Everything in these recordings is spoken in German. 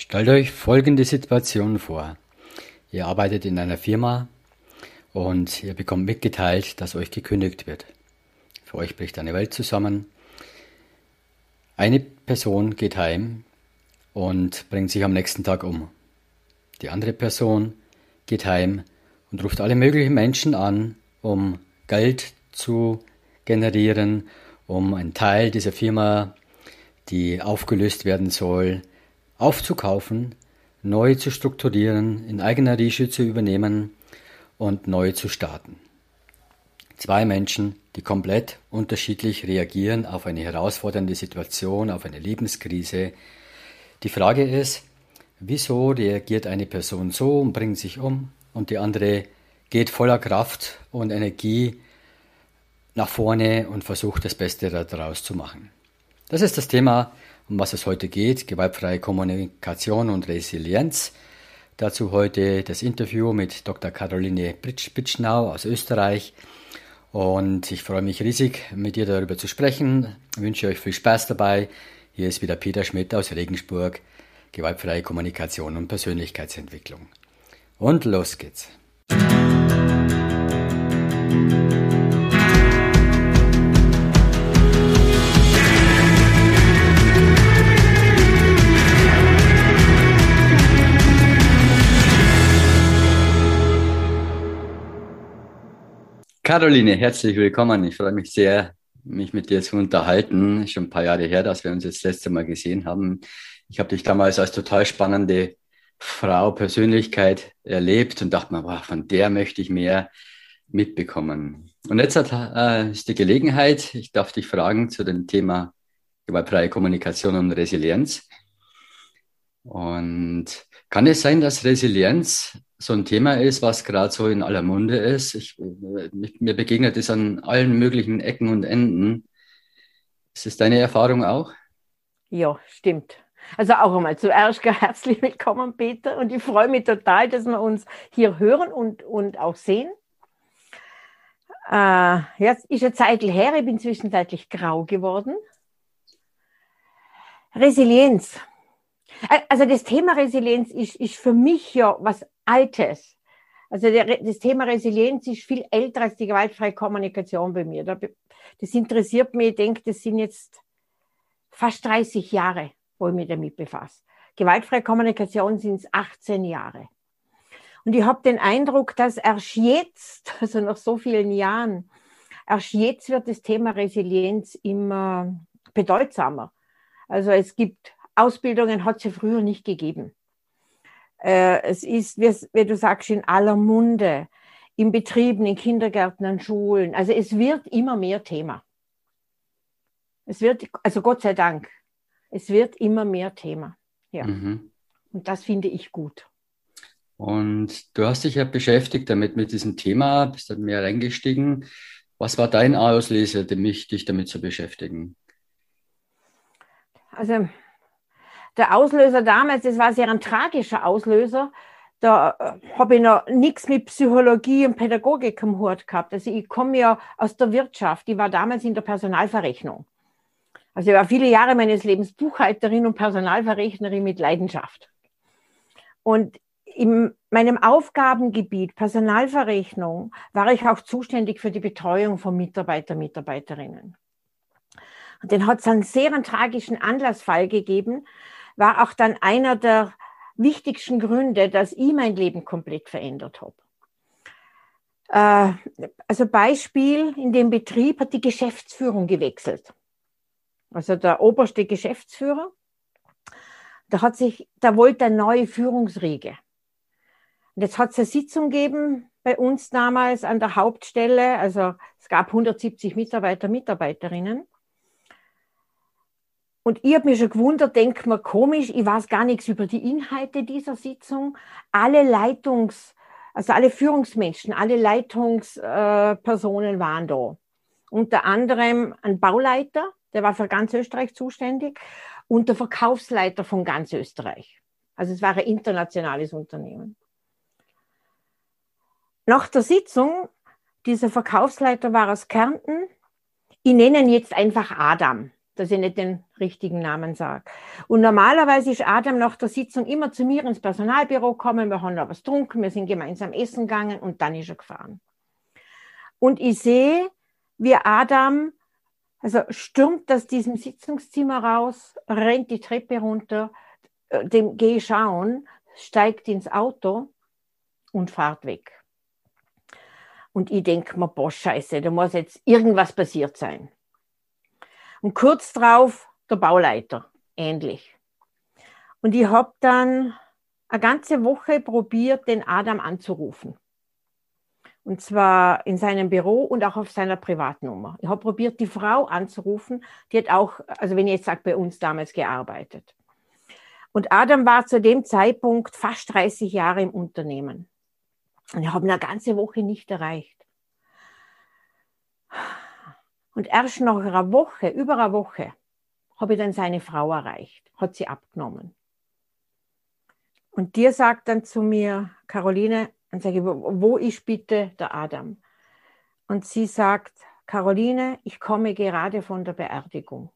Stellt euch folgende Situation vor. Ihr arbeitet in einer Firma und ihr bekommt mitgeteilt, dass euch gekündigt wird. Für euch bricht eine Welt zusammen. Eine Person geht heim und bringt sich am nächsten Tag um. Die andere Person geht heim und ruft alle möglichen Menschen an, um Geld zu generieren, um einen Teil dieser Firma, die aufgelöst werden soll, aufzukaufen, neu zu strukturieren, in eigener Rische zu übernehmen und neu zu starten. Zwei Menschen, die komplett unterschiedlich reagieren auf eine herausfordernde Situation, auf eine Lebenskrise. Die Frage ist, wieso reagiert eine Person so und bringt sich um und die andere geht voller Kraft und Energie nach vorne und versucht das Beste daraus zu machen. Das ist das Thema, um was es heute geht, gewaltfreie Kommunikation und Resilienz. Dazu heute das Interview mit Dr. Caroline Bitschnau aus Österreich. Und ich freue mich riesig, mit dir darüber zu sprechen. Ich wünsche euch viel Spaß dabei. Hier ist wieder Peter Schmidt aus Regensburg. Gewaltfreie Kommunikation und Persönlichkeitsentwicklung. Und los geht's. Caroline, herzlich willkommen. Ich freue mich sehr, mich mit dir zu unterhalten. Schon ein paar Jahre her, dass wir uns das letzte Mal gesehen haben. Ich habe dich damals als total spannende Frau, Persönlichkeit erlebt und dachte mir, wow, von der möchte ich mehr mitbekommen. Und jetzt hat, äh, ist die Gelegenheit, ich darf dich fragen zu dem Thema gewaltfreie Kommunikation und Resilienz. Und kann es sein, dass Resilienz so ein Thema ist, was gerade so in aller Munde ist. Ich, mir begegnet es an allen möglichen Ecken und Enden. Ist das deine Erfahrung auch? Ja, stimmt. Also auch einmal zuerst herzlich willkommen, Peter. Und ich freue mich total, dass wir uns hier hören und, und auch sehen. Äh, jetzt ist eine Zeit her, ich bin zwischenzeitlich grau geworden. Resilienz. Also das Thema Resilienz ist, ist für mich ja was Altes. Also der, das Thema Resilienz ist viel älter als die gewaltfreie Kommunikation bei mir. Das interessiert mich, ich denke, das sind jetzt fast 30 Jahre, wo ich mich damit befasse. Gewaltfreie Kommunikation sind es 18 Jahre. Und ich habe den Eindruck, dass erst jetzt, also nach so vielen Jahren, erst jetzt wird das Thema Resilienz immer bedeutsamer. Also es gibt Ausbildungen, hat es ja früher nicht gegeben. Äh, es ist, wie, du sagst, in aller Munde, in Betrieben, in Kindergärten, an Schulen. Also es wird immer mehr Thema. Es wird, also Gott sei Dank, es wird immer mehr Thema. Ja. Mhm. Und das finde ich gut. Und du hast dich ja beschäftigt damit, mit diesem Thema, bist dann mehr reingestiegen. Was war dein Auslöser, dich damit zu beschäftigen? Also der Auslöser damals, das war sehr ein tragischer Auslöser. Da äh, habe ich noch nichts mit Psychologie und Pädagogik am Hut gehabt. Also ich komme ja aus der Wirtschaft. Ich war damals in der Personalverrechnung. Also ich war viele Jahre meines Lebens Buchhalterin und Personalverrechnerin mit Leidenschaft. Und in meinem Aufgabengebiet Personalverrechnung war ich auch zuständig für die Betreuung von Mitarbeiter, Mitarbeiterinnen. Und dann hat es einen sehr einen tragischen Anlassfall gegeben, war auch dann einer der wichtigsten Gründe, dass ich mein Leben komplett verändert habe. Äh, also Beispiel, in dem Betrieb hat die Geschäftsführung gewechselt. Also der oberste Geschäftsführer, da hat sich, da wollte eine neue Führungsriege. Und jetzt hat es eine Sitzung gegeben bei uns damals an der Hauptstelle. Also es gab 170 Mitarbeiter, Mitarbeiterinnen. Und ich habe mich schon gewundert, denkt mir komisch, ich weiß gar nichts über die Inhalte dieser Sitzung. Alle Leitungs, also alle Führungsmenschen, alle Leitungspersonen äh, waren da. Unter anderem ein Bauleiter, der war für ganz Österreich zuständig, und der Verkaufsleiter von ganz Österreich. Also es war ein internationales Unternehmen. Nach der Sitzung, dieser Verkaufsleiter war aus Kärnten, ich nenne ihn jetzt einfach Adam dass ich nicht den richtigen Namen sage. Und normalerweise ist Adam nach der Sitzung immer zu mir ins Personalbüro gekommen, wir haben noch was getrunken, wir sind gemeinsam essen gegangen und dann ist er gefahren. Und ich sehe, wie Adam, also stürmt aus diesem Sitzungszimmer raus, rennt die Treppe runter, äh, dem gehe schauen, steigt ins Auto und fahrt weg. Und ich denke mir, boah, scheiße, da muss jetzt irgendwas passiert sein. Und kurz drauf der Bauleiter, ähnlich. Und ich habe dann eine ganze Woche probiert, den Adam anzurufen. Und zwar in seinem Büro und auch auf seiner Privatnummer. Ich habe probiert, die Frau anzurufen. Die hat auch, also wenn ich jetzt sage, bei uns damals gearbeitet. Und Adam war zu dem Zeitpunkt fast 30 Jahre im Unternehmen. Und ich habe ihn eine ganze Woche nicht erreicht. Und erst nach einer Woche, über einer Woche, habe ich dann seine Frau erreicht, hat sie abgenommen. Und dir sagt dann zu mir, Caroline, und sage ich, wo ist bitte der Adam? Und sie sagt, Caroline, ich komme gerade von der Beerdigung.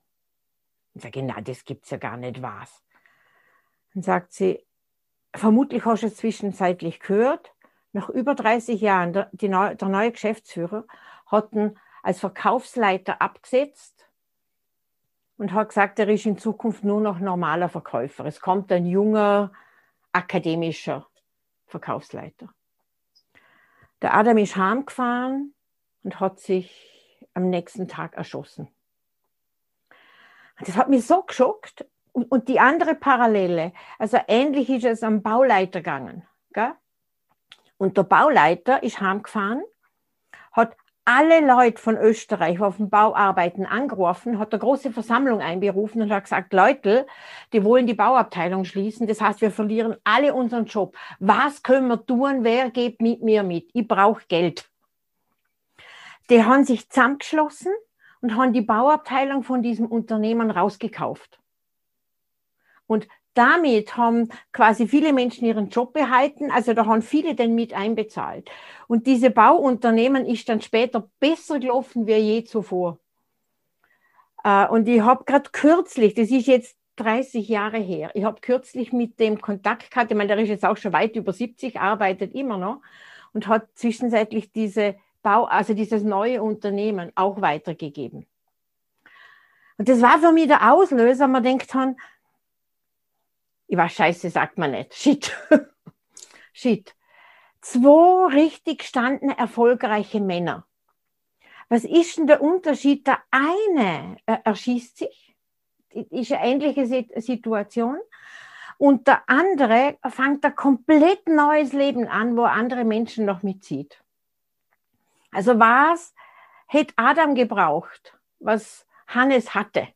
Und sage ich, na, das gibt's ja gar nicht was. Dann sagt sie, vermutlich hast du es zwischenzeitlich gehört, nach über 30 Jahren, der, die, der neue Geschäftsführer hat ihn als Verkaufsleiter abgesetzt und hat gesagt, er ist in Zukunft nur noch normaler Verkäufer. Es kommt ein junger akademischer Verkaufsleiter. Der Adam ist heimgefahren und hat sich am nächsten Tag erschossen. Das hat mich so geschockt. Und, die andere Parallele, also ähnlich ist es am Bauleiter gegangen. Gell? Und der Bauleiter ist heimgefahren, alle Leute von Österreich, die auf dem Bauarbeiten angerufen, hat eine große Versammlung einberufen und hat gesagt, Leute, die wollen die Bauabteilung schließen. Das heißt, wir verlieren alle unseren Job. Was können wir tun? Wer geht mit mir mit? Ich brauche Geld. Die haben sich zusammengeschlossen und haben die Bauabteilung von diesem Unternehmen rausgekauft. Und damit haben quasi viele Menschen ihren Job behalten. Also da haben viele den mit einbezahlt. Und diese Bauunternehmen ist dann später besser gelaufen wie je zuvor. Äh, und ich habe gerade kürzlich, das ist jetzt 30 Jahre her, ich habe kürzlich mit dem Kontakt gehabt, ich meine, der ist jetzt auch schon weit über 70, arbeitet immer noch und hat zwischenzeitlich diese Bau, also dieses neue Unternehmen auch weitergegeben. Und das war für mich der Auslöser, man denkt dann, ich war scheiße, sagt man nicht. Shit. Shit. Zwei richtig gestandene, erfolgreiche Männer. Was ist denn der Unterschied? Der eine äh, erschießt sich, ist eine ähnliche Situation, und der andere fängt ein komplett neues Leben an, wo andere Menschen noch mitzieht. Also was hätte Adam gebraucht, was Hannes hatte?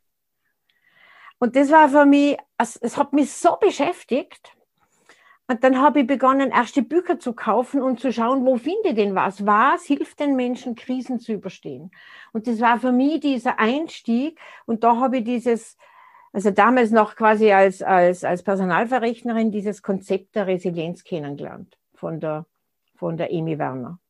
Und das war für mich, es, es hat mich so beschäftigt. Und dann habe ich begonnen, erste Bücher zu kaufen und zu schauen, wo finde ich denn was? Was hilft den Menschen, Krisen zu überstehen? Und das war für mich dieser Einstieg. Und da habe ich dieses, also damals noch quasi als, als, als Personalverrechnerin, dieses Konzept der Resilienz kennengelernt von der, von der Emi Werner.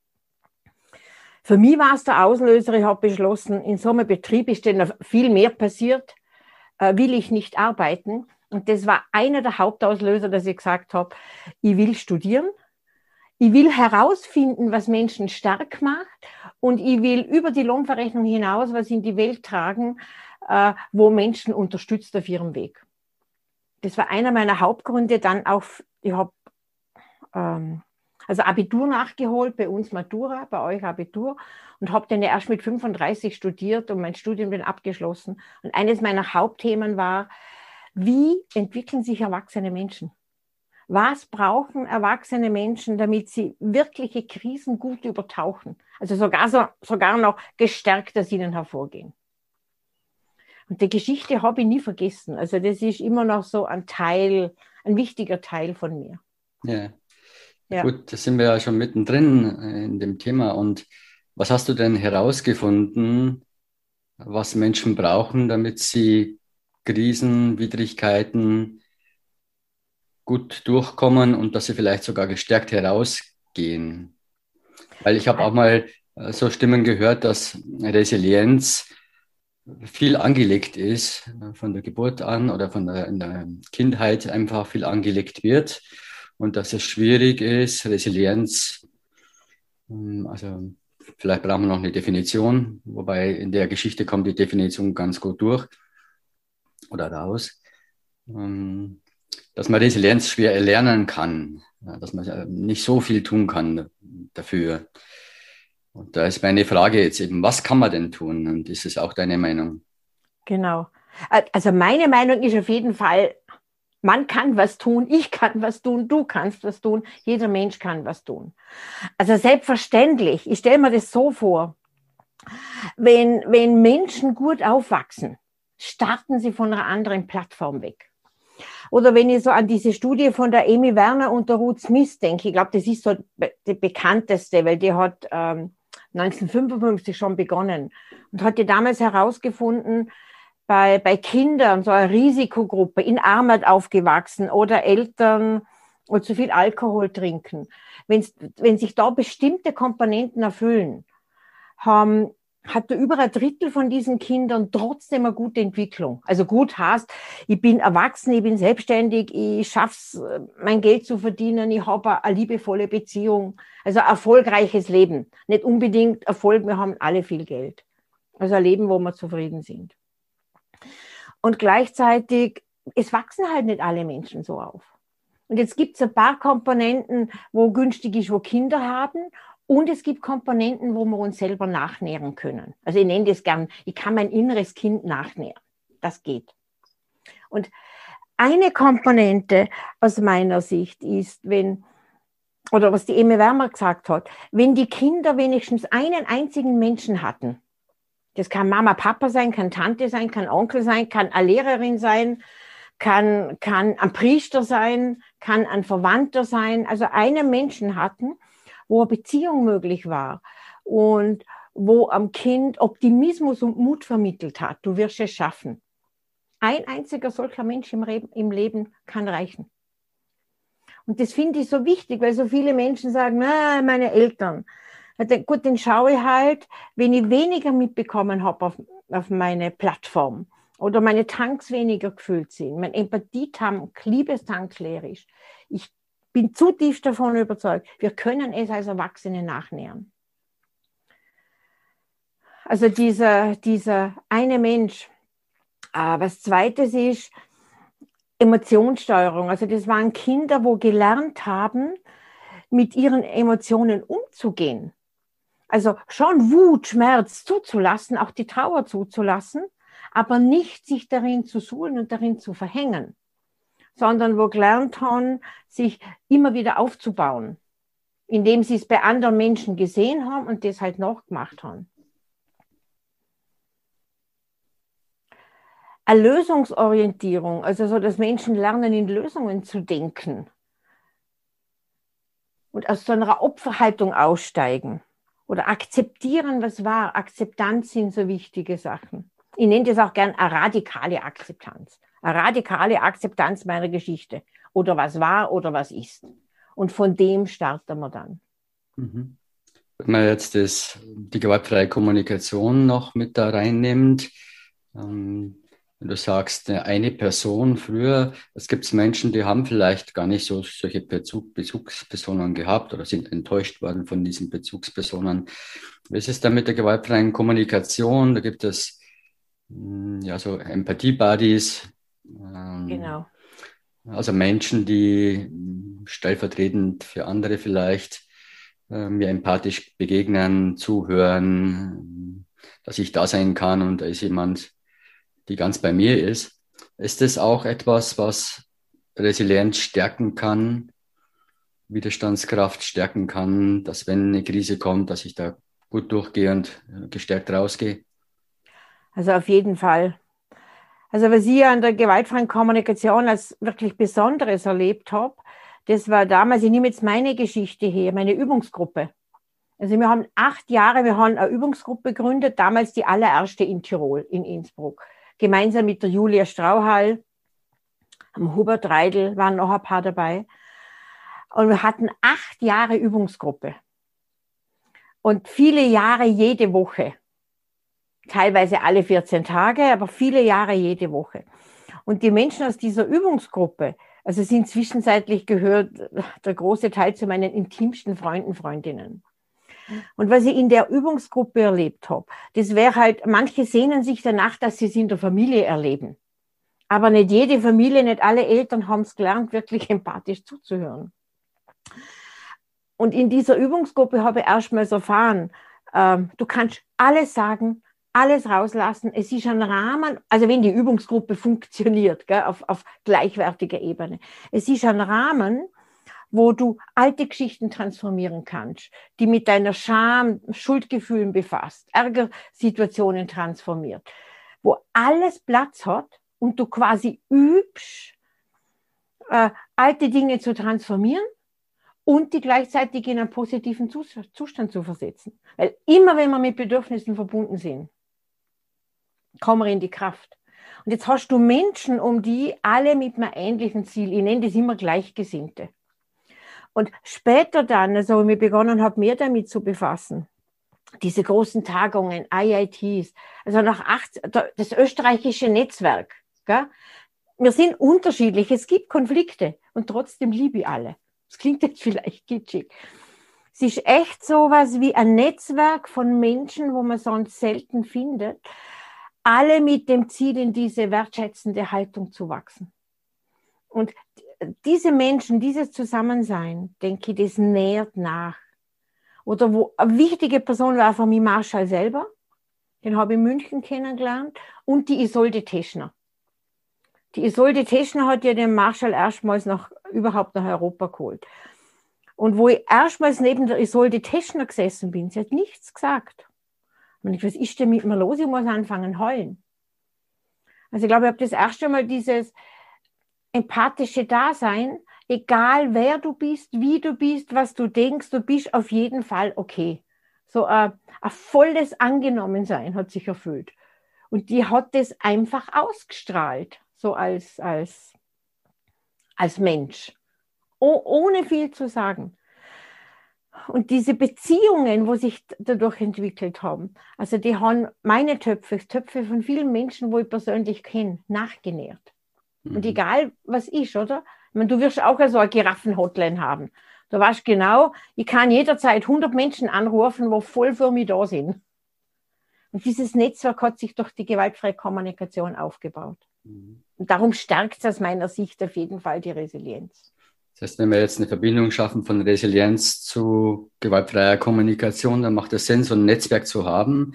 Für mich war es der Auslöser, ich habe beschlossen, in so einem Betrieb ist denn viel mehr passiert äh, will ich nicht arbeiten. Und das war einer der Hauptauslöser, dass ich gesagt habe, ich will studieren, ich will herausfinden, was Menschen stark macht und ich will über die Lohnverrechnung hinaus was in die Welt tragen, äh, wo Menschen unterstützt auf ihrem Weg. Das war einer meiner Hauptgründe. Dann auch, ich habe ähm, also Abitur nachgeholt, bei uns Matura, bei euch Abitur und habe dann erst mit 35 studiert und mein Studium dann abgeschlossen. Und eines meiner Hauptthemen war, wie entwickeln sich erwachsene Menschen? Was brauchen erwachsene Menschen, damit sie wirkliche Krisen gut übertauchen? Also sogar, so, sogar noch gestärkt aus ihnen hervorgehen. Und die Geschichte habe ich nie vergessen. Also das ist immer noch so ein Teil, ein wichtiger Teil von mir. Ja. Ja. Gut, da sind wir ja schon mittendrin äh, in dem Thema. Und was hast du denn herausgefunden, was Menschen brauchen, damit sie Krisen, Widrigkeiten gut durchkommen und dass sie vielleicht sogar gestärkt herausgehen? Weil ich habe auch mal äh, so Stimmen gehört, dass Resilienz viel angelegt ist, von der Geburt an oder von der, in der Kindheit einfach viel angelegt wird und dass es schwierig ist, Resilienz, hm, also vielleicht brauchen wir noch eine Definition, wobei in der Geschichte kommt die Definition ganz gut durch oder raus, hm, dass man Resilienz schwer erlernen kann, dass man nicht so viel tun kann dafür. Und da ist meine Frage jetzt eben, was kann man denn tun? Und ist es auch deine Meinung? Genau. Also meine Meinung ist auf jeden Fall, man kann was tun, ich kann was tun, du kannst was tun, jeder Mensch kann was tun. Also selbstverständlich, ich stelle mir das so vor, wenn, wenn Menschen gut aufwachsen, starten sie von einer anderen Plattform weg. Oder wenn ich so an diese Studie von der Amy Werner und der Ruth Smith denke, ich glaube, das ist so die bekannteste, weil die hat ähm, 1955 schon begonnen und hatte damals herausgefunden, bei, bei Kindern, so eine Risikogruppe, in Armut aufgewachsen oder Eltern oder zu viel Alkohol trinken, wenn, wenn sich da bestimmte Komponenten erfüllen, haben hatte über ein Drittel von diesen Kindern trotzdem eine gute Entwicklung. Also gut heißt, ich bin erwachsen, ich bin selbstständig, ich schaff's, mein Geld zu verdienen, ich habe eine liebevolle Beziehung, also ein erfolgreiches Leben. Nicht unbedingt Erfolg, wir haben alle viel Geld. Also ein Leben, wo wir zufrieden sind. Und gleichzeitig, es wachsen halt nicht alle Menschen so auf. Und jetzt gibt es ein paar Komponenten, wo günstig ist, wo Kinder haben und es gibt Komponenten, wo wir uns selber nachnähren können. Also ich nenne das gern, ich kann mein inneres Kind nachnähren. Das geht. Und eine Komponente aus meiner Sicht ist, wenn, oder was die Emme Wärmer gesagt hat, wenn die Kinder wenigstens einen einzigen Menschen hatten, das kann Mama, Papa sein, kann Tante sein, kann Onkel sein, kann eine Lehrerin sein, kann, kann ein Priester sein, kann ein Verwandter sein, also einen Menschen hatten, wo eine Beziehung möglich war und wo am Kind Optimismus und Mut vermittelt hat. Du wirst es schaffen. Ein einziger solcher Mensch im, Re im Leben kann reichen. Und das finde ich so wichtig, weil so viele Menschen sagen, meine Eltern. Gut, den schaue ich halt, wenn ich weniger mitbekommen habe auf, auf meine Plattform oder meine Tanks weniger gefüllt sind, mein Empathietank, Liebestank leer ist. Ich bin zutiefst davon überzeugt, wir können es als Erwachsene nachnähern. Also dieser, dieser eine Mensch. Äh, was zweites ist Emotionssteuerung. Also das waren Kinder, wo gelernt haben, mit ihren Emotionen umzugehen. Also schon Wut, Schmerz zuzulassen, auch die Trauer zuzulassen, aber nicht sich darin zu suhlen und darin zu verhängen sondern wo gelernt haben, sich immer wieder aufzubauen, indem sie es bei anderen Menschen gesehen haben und das halt nachgemacht haben. Eine Lösungsorientierung, also so, dass Menschen lernen, in Lösungen zu denken und aus so einer Opferhaltung aussteigen oder akzeptieren, was war. Akzeptanz sind so wichtige Sachen. Ich nenne das auch gern radikale Akzeptanz radikale Akzeptanz meiner Geschichte oder was war oder was ist. Und von dem starten wir dann. Mhm. Wenn man jetzt das, die gewaltfreie Kommunikation noch mit da reinnimmt, ähm, wenn du sagst, eine Person früher, es gibt Menschen, die haben vielleicht gar nicht so solche Bezug, Bezugspersonen gehabt oder sind enttäuscht worden von diesen Bezugspersonen. Wie ist es dann mit der gewaltfreien Kommunikation? Da gibt es hm, ja so Empathie-Buddies, ähm, genau. Also Menschen, die stellvertretend für andere vielleicht äh, mir empathisch begegnen, zuhören, dass ich da sein kann und da ist jemand, die ganz bei mir ist. Ist das auch etwas, was Resilienz stärken kann, Widerstandskraft stärken kann, dass wenn eine Krise kommt, dass ich da gut durchgehe und gestärkt rausgehe? Also auf jeden Fall. Also was ich an der gewaltfreien Kommunikation als wirklich Besonderes erlebt habe, das war damals, ich nehme jetzt meine Geschichte her, meine Übungsgruppe. Also wir haben acht Jahre, wir haben eine Übungsgruppe gegründet, damals die allererste in Tirol, in Innsbruck. Gemeinsam mit der Julia Strauhal, am Hubert Reidel waren noch ein paar dabei. Und wir hatten acht Jahre Übungsgruppe. Und viele Jahre jede Woche. teilweise alle 14 Tage, aber viele Jahre jede Woche. Und die Menschen aus dieser Übungsgruppe, also sind zwischenzeitlich gehört der große Teil zu meinen intimsten Freunden, Freundinnen. Und was ich in der Übungsgruppe erlebt habe, das wäre halt, manche sehnen sich danach, dass sie es in der Familie erleben. Aber nicht jede Familie, nicht alle Eltern haben es gelernt, wirklich empathisch zuzuhören. Und in dieser Übungsgruppe habe ich erstmals erfahren, ähm, du kannst alles sagen, alles rauslassen. Es ist ein Rahmen, also wenn die Übungsgruppe funktioniert, gell, auf, auf gleichwertiger Ebene. Es ist ein Rahmen, wo du alte Geschichten transformieren kannst, die mit deiner Scham, Schuldgefühlen befasst, Ärgersituationen transformiert, wo alles Platz hat und du quasi übst, äh, alte Dinge zu transformieren und die gleichzeitig in einen positiven Zustand zu versetzen. Weil immer wenn wir mit Bedürfnissen verbunden sind, kommen wir in die Kraft. Und jetzt hast du Menschen um die, alle mit einem ähnlichen Ziel. Ich nenne das immer Gleichgesinnte. Und später dann, also ich begonnen habe, mehr damit zu befassen, diese großen Tagungen, IITs, also nach 80, das österreichische Netzwerk, gell? wir sind unterschiedlich, es gibt Konflikte und trotzdem liebe ich alle. Das klingt jetzt vielleicht kitschig. Es ist echt so was wie ein Netzwerk von Menschen, wo man sonst selten findet, alle mit dem Ziel, in diese wertschätzende Haltung zu wachsen. Und diese Menschen, dieses Zusammensein, denke ich, das nährt nach. Oder wo eine wichtige Person war für mich Marshall selber, den habe ich in München kennengelernt, und die Isolde Teschner. Die Isolde Teschner hat ja den Marshall erstmals nach, überhaupt nach Europa geholt. Und wo ich erstmals neben der Isolde Teschner gesessen bin, sie hat nichts gesagt. Und ich, was ist denn mit mir los? Ich muss anfangen heulen. Also ich glaube, ich habe das erste Mal dieses empathische Dasein, egal wer du bist, wie du bist, was du denkst, du bist auf jeden Fall okay. So ein, äh, ein volles Angenommensein hat sich erfüllt. Und die hat das einfach ausgestrahlt so als, als, als Mensch, oh, ohne viel zu sagen. Und diese Beziehungen, wo sich dadurch entwickelt haben, also die haben meine Töpfe, Töpfe von vielen Menschen, wo ich persönlich kenne, nachgenährt. Mhm. Und egal was ist, oder? Ich meine, du wirst auch so eine Giraffen-Hotline haben. Du weißt genau, ich kann jederzeit 100 Menschen anrufen, wo voll für mich da sind. Und dieses Netzwerk hat sich durch die gewaltfreie Kommunikation aufgebaut. Mhm. Und darum stärkt es aus meiner Sicht auf jeden Fall die Resilienz. Das heißt, wenn wir jetzt eine Verbindung schaffen von Resilienz zu gewaltfreier Kommunikation, dann macht es Sinn, so ein Netzwerk zu haben.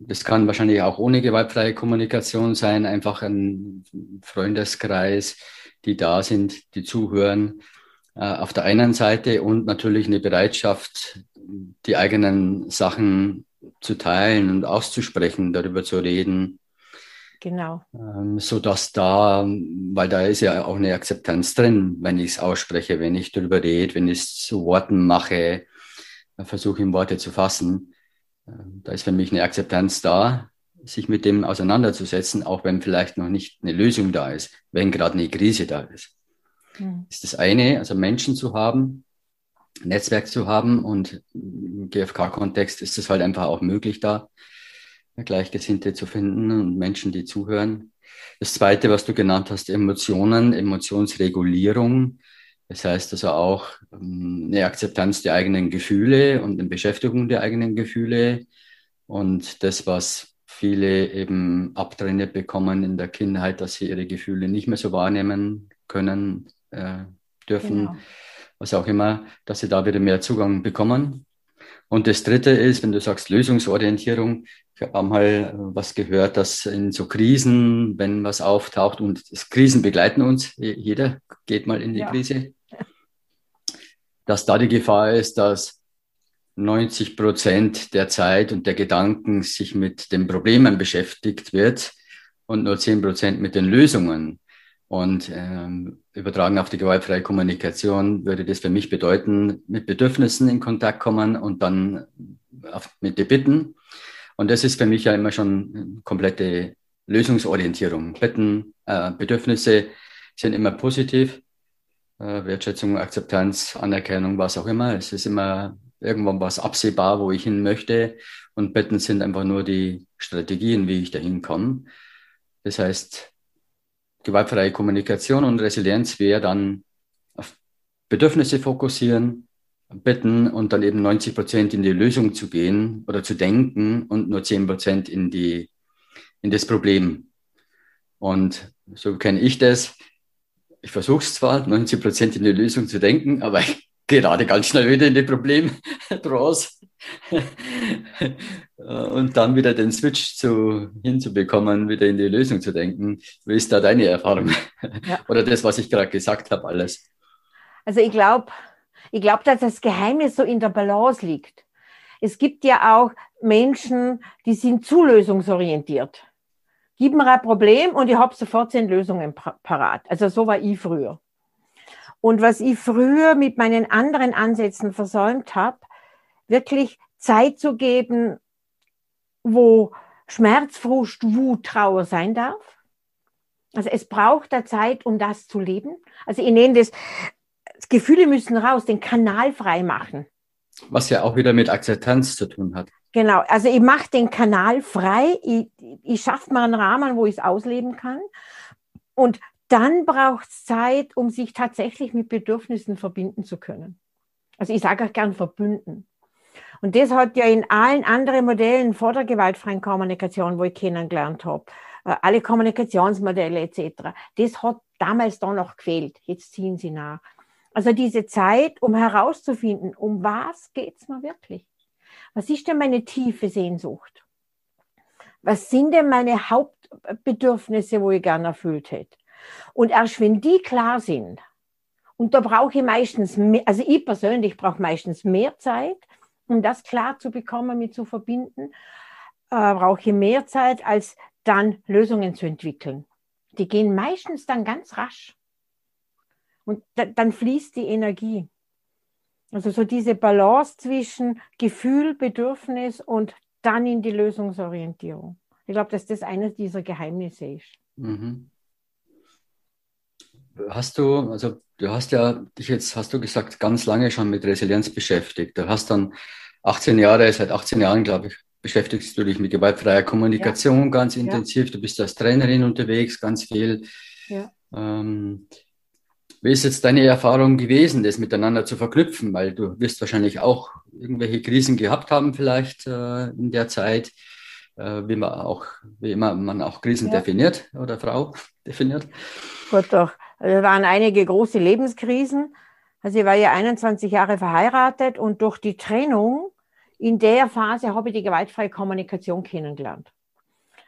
Das kann wahrscheinlich auch ohne gewaltfreie Kommunikation sein, einfach ein Freundeskreis, die da sind, die zuhören. Äh, auf der einen Seite und natürlich eine Bereitschaft, die eigenen Sachen zu teilen und auszusprechen, darüber zu reden, Genau. Ähm, so dass da, weil da ist ja auch eine Akzeptanz drin, wenn ich es ausspreche, wenn ich darüber rede, wenn ich es zu Worten mache, versuche in Worte zu fassen. Ähm, da ist für mich eine Akzeptanz da, sich mit dem auseinanderzusetzen, auch wenn vielleicht noch nicht eine Lösung da ist, wenn gerade eine Krise da ist. Mhm. Ist das eine, also Menschen zu haben, Netzwerk zu haben und im GFK-Kontext ist es halt einfach auch möglich da, Gleichgesinnte zu finden und Menschen, die zuhören. Das Zweite, was du genannt hast, Emotionen, Emotionsregulierung. Das heißt also auch ähm, eine Akzeptanz der eigenen Gefühle und eine Beschäftigung der eigenen Gefühle. Und das, was viele eben abtrainiert bekommen in der Kindheit, dass sie ihre Gefühle nicht mehr so wahrnehmen können, äh, dürfen, genau. was auch immer, dass sie da wieder mehr Zugang bekommen. Und das Dritte ist, wenn du sagst Lösungsorientierung, ich habe mal was gehört, dass in so Krisen, wenn was auftaucht und Krisen begleiten uns, jeder geht mal in die ja. Krise, dass da die Gefahr ist, dass 90 Prozent der Zeit und der Gedanken sich mit den Problemen beschäftigt wird und nur 10 Prozent mit den Lösungen. Und ähm, übertragen auf die gewaltfreie Kommunikation würde das für mich bedeuten, mit Bedürfnissen in Kontakt kommen und dann auf, mit den Bitten und das ist für mich ja immer schon komplette Lösungsorientierung. Bitten, äh, Bedürfnisse sind immer positiv. Äh, Wertschätzung, Akzeptanz, Anerkennung, was auch immer. Es ist immer irgendwann was absehbar, wo ich hin möchte. Und Betten sind einfach nur die Strategien, wie ich dahin komme. Das heißt, gewaltfreie Kommunikation und Resilienz wäre dann auf Bedürfnisse fokussieren, bitten und dann eben 90 Prozent in die Lösung zu gehen oder zu denken und nur 10 Prozent in die, in das Problem. Und so kenne ich das. Ich versuche es zwar, 90 Prozent in die Lösung zu denken, aber ich gerade ganz schnell wieder in die Problemtrance und dann wieder den Switch zu, hinzubekommen, wieder in die Lösung zu denken. Wie ist da deine Erfahrung? Ja. Oder das, was ich gerade gesagt habe, alles? Also ich glaube, ich glaube, dass das Geheimnis so in der Balance liegt. Es gibt ja auch Menschen, die sind zu lösungsorientiert. Gib mir ein Problem und ich habe sofort zehn Lösungen parat. Also so war ich früher. Und was ich früher mit meinen anderen Ansätzen versäumt habe, wirklich Zeit zu geben, wo Schmerz, Frust, Wut, Trauer sein darf. Also es braucht da Zeit, um das zu leben. Also ich nenne das Gefühle müssen raus, den Kanal frei machen. Was ja auch wieder mit Akzeptanz zu tun hat. Genau, also ich mache den Kanal frei, ich, ich schaffe mal einen Rahmen, wo ich es ausleben kann. Und dann braucht es Zeit, um sich tatsächlich mit Bedürfnissen verbinden zu können. Also ich sage auch gern verbünden. Und das hat ja in allen anderen Modellen vor der gewaltfreien Kommunikation, wo ich kennengelernt habe, äh, alle Kommunikationsmodelle etc., das hat damals da noch gefehlt. Jetzt ziehen sie nach. Also diese Zeit, um herauszufinden, um was geht es mir wirklich? Was ist denn meine tiefe Sehnsucht? Was sind denn meine Hauptbedürfnisse, wo ich gerne erfüllt hätte? Und erst wenn die klar sind, und da brauche ich meistens mehr, also ich persönlich brauche meistens mehr Zeit, um das klar zu bekommen, mit zu verbinden, äh, brauche ich mehr Zeit, als dann Lösungen zu entwickeln. Die gehen meistens dann ganz rasch. Und da, dann fließt die Energie. Also so diese Balance zwischen Gefühl, Bedürfnis und dann in die Lösungsorientierung. Ich glaube, dass das eines dieser Geheimnisse ist. Mhm. Hast du, also du hast ja dich jetzt, hast du gesagt, ganz lange schon mit Resilienz beschäftigt. Du hast dann 18 Jahre, seit 18 Jahren, glaube ich, beschäftigst du dich mit gewaltfreier Kommunikation ja. ganz intensiv. Ja. Du bist als Trainerin unterwegs, ganz viel. Ja. Ähm, wie ist jetzt deine Erfahrung gewesen, das miteinander zu verknüpfen? Weil du wirst wahrscheinlich auch irgendwelche Krisen gehabt haben, vielleicht äh, in der Zeit, äh, wie man auch, wie immer man auch Krisen ja. definiert oder Frau definiert. Gut, doch. Also, es waren einige große Lebenskrisen. Also ich war ja 21 Jahre verheiratet und durch die Trennung in der Phase habe ich die gewaltfreie Kommunikation kennengelernt.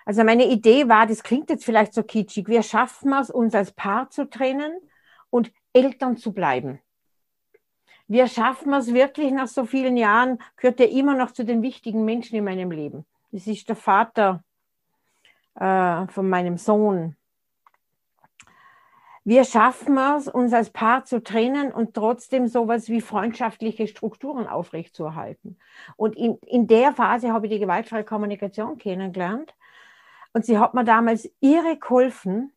Also meine Idee war, das klingt jetzt vielleicht so kitschig, wir schaffen es, uns als Paar zu trennen und Eltern zu bleiben. Wir schaffen es wirklich nach so vielen Jahren, gehört er immer noch zu den wichtigen Menschen in meinem Leben. Das ist der Vater äh, von meinem Sohn. Wir schaffen es, uns als Paar zu trennen und trotzdem sowas wie freundschaftliche Strukturen aufrechtzuerhalten. Und in, in der Phase habe ich die gewaltfreie Kommunikation kennengelernt. Und sie hat mir damals irre geholfen,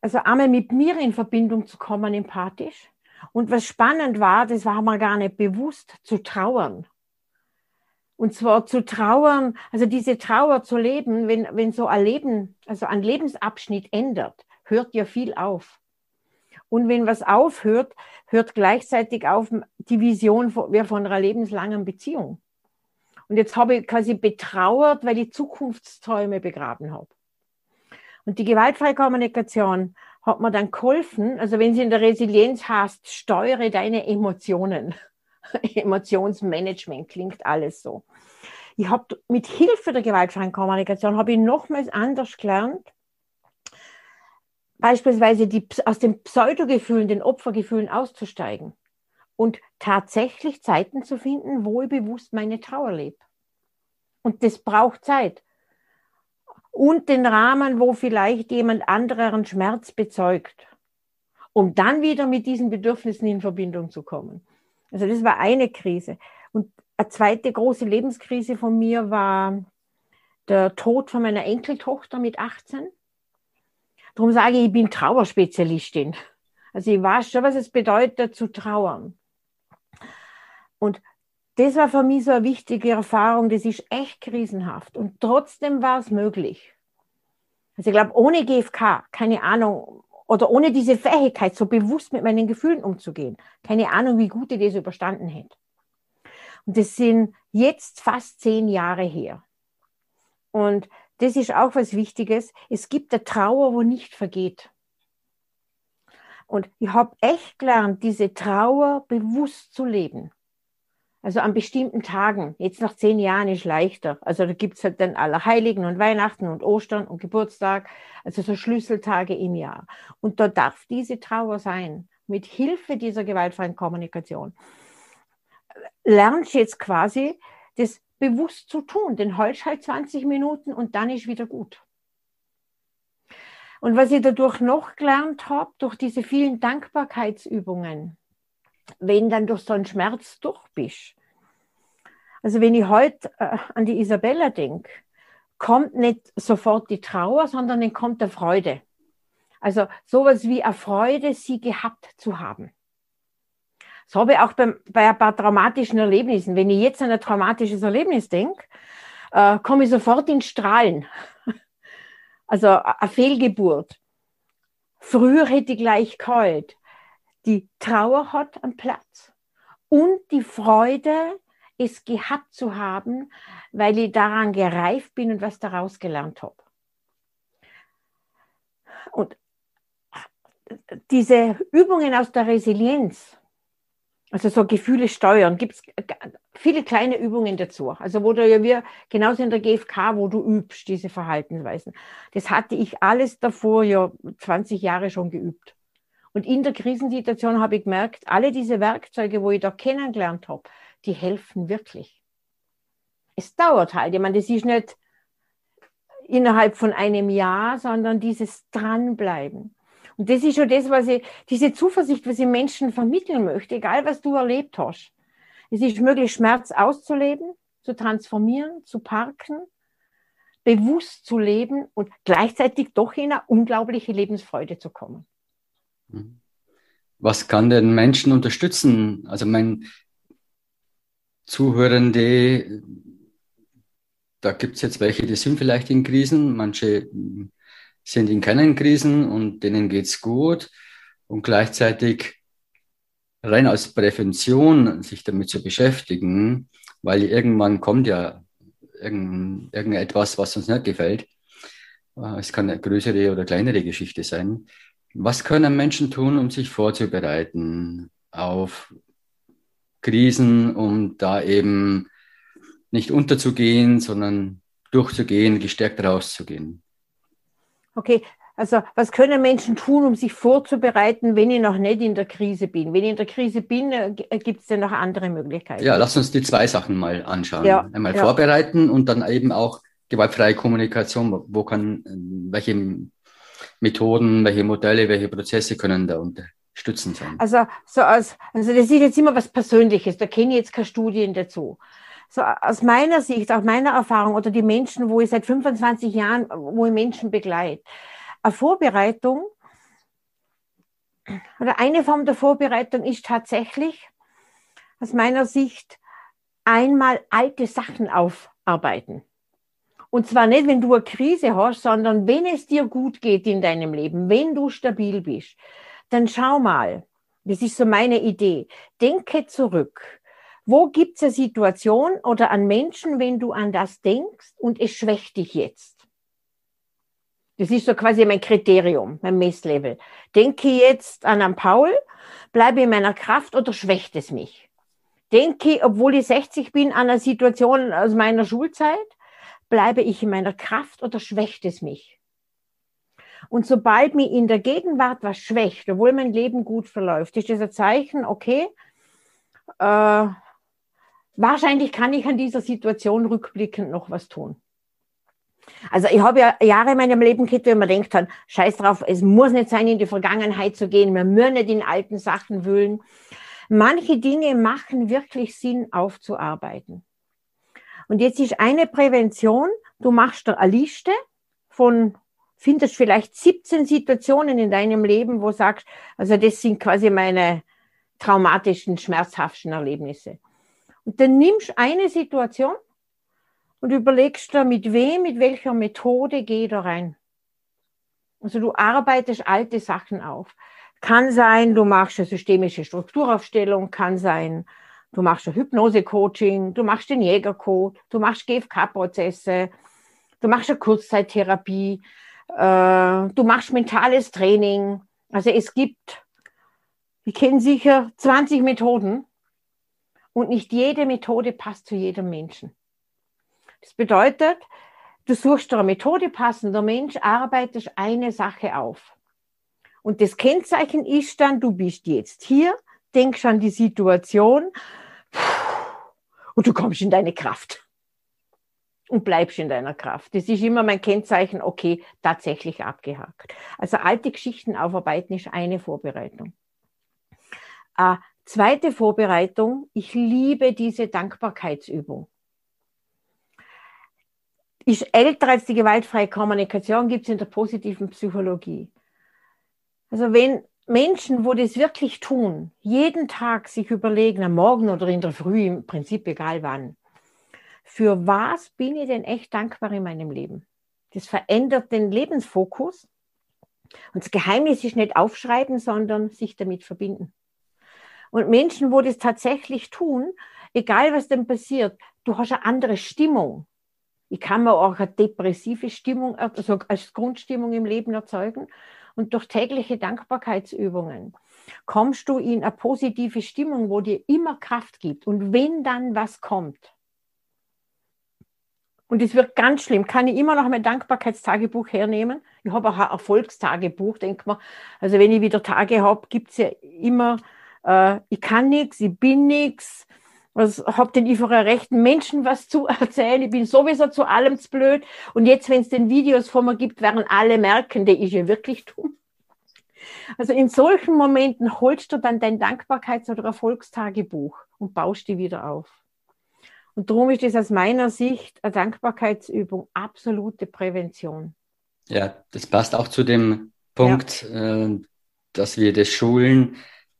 also einmal mit mir in Verbindung zu kommen, empathisch. Und was spannend war, das war mir gar nicht bewusst, zu trauern. Und zwar zu trauern, also diese Trauer zu leben, wenn, wenn so ein Leben, also ein Lebensabschnitt ändert, hört ja viel auf. Und wenn was aufhört, hört gleichzeitig auf die Vision von, von einer lebenslangen Beziehung. Und jetzt habe ich quasi betrauert, weil ich Zukunftsträume begraben habe. Und die gewaltfreie Kommunikation hat mir dann geholfen, also wenn sie in der Resilienz heißt, steuere deine Emotionen. Emotionsmanagement klingt alles so. Ich habe mit Hilfe der gewaltfreien Kommunikation habe ich nochmals anders gelernt, beispielsweise die, aus den Pseudogefühlen, den Opfergefühlen auszusteigen und tatsächlich Zeiten zu finden, wo ich bewusst meine Trauer lebe. Und das braucht Zeit und den Rahmen, wo vielleicht jemand anderen Schmerz bezeugt, um dann wieder mit diesen Bedürfnissen in Verbindung zu kommen. Also das war eine Krise. Und eine zweite große Lebenskrise von mir war der Tod von meiner Enkeltochter mit 18. Darum sage ich, ich bin Trauerspezialistin. Also ich weiß schon, was es bedeutet zu trauern. Und das war für mich so eine wichtige Erfahrung, das ist echt krisenhaft. Und trotzdem war es möglich. Also ich glaube, ohne GFK, keine Ahnung, oder ohne diese Fähigkeit, so bewusst mit meinen Gefühlen umzugehen, keine Ahnung, wie gut ich das überstanden hätte. Und das sind jetzt fast zehn Jahre her. Und das ist auch was Wichtiges. Es gibt eine Trauer, wo nicht vergeht. Und ich habe echt gelernt, diese Trauer bewusst zu leben. Also an bestimmten Tagen, jetzt nach zehn Jahren ist leichter. Also da gibt es halt dann Allerheiligen und Weihnachten und Ostern und Geburtstag, also so Schlüsseltage im Jahr. Und da darf diese Trauer sein, mit Hilfe dieser gewaltfreien Kommunikation. Lernst jetzt quasi, das bewusst zu tun. Den Holz halt 20 Minuten und dann ist wieder gut. Und was ich dadurch noch gelernt habe, durch diese vielen Dankbarkeitsübungen, wenn dann durch so einen Schmerz durch bist. Also wenn ich heute äh, an die Isabella denke, kommt nicht sofort die Trauer, sondern dann kommt der Freude. Also sowas wie eine Freude, sie gehabt zu haben. So habe ich auch beim, bei ein paar traumatischen Erlebnissen. Wenn ich jetzt an ein traumatisches Erlebnis denke, äh, komme ich sofort in Strahlen. Also eine Fehlgeburt. Früher hätte ich gleich kalt die Trauer hat einen Platz und die Freude, es gehabt zu haben, weil ich daran gereift bin und was daraus gelernt habe. Und diese Übungen aus der Resilienz, also so Gefühle steuern, gibt es viele kleine Übungen dazu. Also wo du ja wir, genauso in der GfK, wo du übst, diese Verhaltensweisen. Das hatte ich alles davor ja 20 Jahre schon geübt. Und in der Krisensituation habe ich gemerkt, alle diese Werkzeuge, wo ich da kennengelernt habe, die helfen wirklich. Es dauert halt. Ich meine, das ist nicht innerhalb von einem Jahr, sondern dieses Dranbleiben. Und das ist schon das, was ich, diese Zuversicht, was ich Menschen vermitteln möchte, egal was du erlebt hast. Es ist möglich, Schmerz auszuleben, zu transformieren, zu parken, bewusst zu leben und gleichzeitig doch in eine unglaubliche Lebensfreude zu kommen. Was kann den Menschen unterstützen? Also mein Zuhörende, da gibt es jetzt welche, die sind vielleicht in Krisen, manche sind in keinen Krisen und denen geht es gut und gleichzeitig rein aus Prävention sich damit zu beschäftigen, weil irgendwann kommt ja irgend, irgendetwas, was uns nicht gefällt. Es kann eine größere oder kleinere Geschichte sein. Was können Menschen tun, um sich vorzubereiten auf Krisen, um da eben nicht unterzugehen, sondern durchzugehen, gestärkt rauszugehen? Okay, also was können Menschen tun, um sich vorzubereiten, wenn ich noch nicht in der Krise bin? Wenn ich in der Krise bin, äh, gibt es denn noch andere Möglichkeiten? Ja, lass uns die zwei Sachen mal anschauen. Ja, Einmal ja. vorbereiten und dann eben auch gewaltfreie Kommunikation. Wo kann, welche Methoden, welche Modelle, welche Prozesse können da unterstützend sein? Also, so als, also das ist jetzt immer was Persönliches, da kenne ich jetzt keine Studien dazu. So aus meiner Sicht, auch meiner Erfahrung oder die Menschen, wo ich seit 25 Jahren, wo ich Menschen begleite, eine Vorbereitung oder eine Form der Vorbereitung ist tatsächlich aus meiner Sicht einmal alte Sachen aufarbeiten. Und zwar nicht, wenn du eine Krise hast, sondern wenn es dir gut geht in deinem Leben, wenn du stabil bist, dann schau mal, das ist so meine Idee, denke zurück. Wo gibt es eine Situation oder an Menschen, wenn du an das denkst und es schwächt dich jetzt? Das ist so quasi mein Kriterium, mein Messlevel. Denke jetzt an einen Paul, bleibe in meiner Kraft oder schwächt es mich? Denke, obwohl ich 60 bin, an eine Situation aus meiner Schulzeit Bleibe ich in meiner Kraft oder schwächt es mich? Und sobald mir in der Gegenwart was schwächt, obwohl mein Leben gut verläuft, ist das ein Zeichen, okay, äh, wahrscheinlich kann ich an dieser Situation rückblickend noch was tun. Also ich habe ja Jahre in meinem Leben gehabt, wo man denkt, dann, scheiß drauf, es muss nicht sein, in die Vergangenheit zu gehen, wir müssen nicht in alten Sachen wühlen. Manche Dinge machen wirklich Sinn aufzuarbeiten. Und jetzt ist eine Prävention, du machst eine Liste von, findest vielleicht 17 Situationen in deinem Leben, wo sagst, also das sind quasi meine traumatischen, schmerzhaften Erlebnisse. Und dann nimmst du eine Situation und überlegst da, mit wem, mit welcher Methode geh da rein. Also du arbeitest alte Sachen auf. Kann sein, du machst eine systemische Strukturaufstellung, kann sein, du machst ein Hypnose-Coaching, du machst den Jägercode, du machst GFK-Prozesse, du machst eine Kurzzeittherapie, äh, du machst mentales Training. Also es gibt, ich kenne sicher 20 Methoden und nicht jede Methode passt zu jedem Menschen. Das bedeutet, du suchst eine Methode passender Mensch, arbeitest eine Sache auf. Und das Kennzeichen ist dann, du bist jetzt hier, denkst an die Situation und du kommst in deine Kraft und bleibst in deiner Kraft. Das ist immer mein Kennzeichen, okay, tatsächlich abgehakt. Also alte Geschichten aufarbeiten ist eine Vorbereitung. Äh, zweite Vorbereitung, ich liebe diese Dankbarkeitsübung. Ist älter als die gewaltfreie Kommunikation, gibt es in der positiven Psychologie. Also wenn Menschen, wo das wirklich tun, jeden Tag sich überlegen, am Morgen oder in der Früh, im Prinzip egal wann, für was bin ich denn echt dankbar in meinem Leben? Das verändert den Lebensfokus. Und das Geheimnis ist nicht aufschreiben, sondern sich damit verbinden. Und Menschen, wo das tatsächlich tun, egal was denn passiert, du hast eine andere Stimmung. Ich kann mir auch eine depressive Stimmung, also als Grundstimmung im Leben erzeugen. Und durch tägliche Dankbarkeitsübungen kommst du in eine positive Stimmung, wo dir immer Kraft gibt. Und wenn dann was kommt, und es wird ganz schlimm. Kann ich immer noch mein Dankbarkeitstagebuch hernehmen? Ich habe auch ein Erfolgstagebuch, denk mal. Also wenn ich wieder Tage habe, gibt es ja immer, äh, ich kann nichts, ich bin nichts. Was hab denn ich für einen rechten Menschen was zu erzählen? Ich bin sowieso zu allem zu blöd. Und jetzt, wenn es den Videos von mir gibt, werden alle merken, der ist ja wirklich dumm. Also in solchen Momenten holst du dann dein Dankbarkeits- oder Erfolgstagebuch und baust die wieder auf. Und darum ist es aus meiner Sicht eine Dankbarkeitsübung absolute Prävention. Ja, das passt auch zu dem Punkt, ja. äh, dass wir das schulen,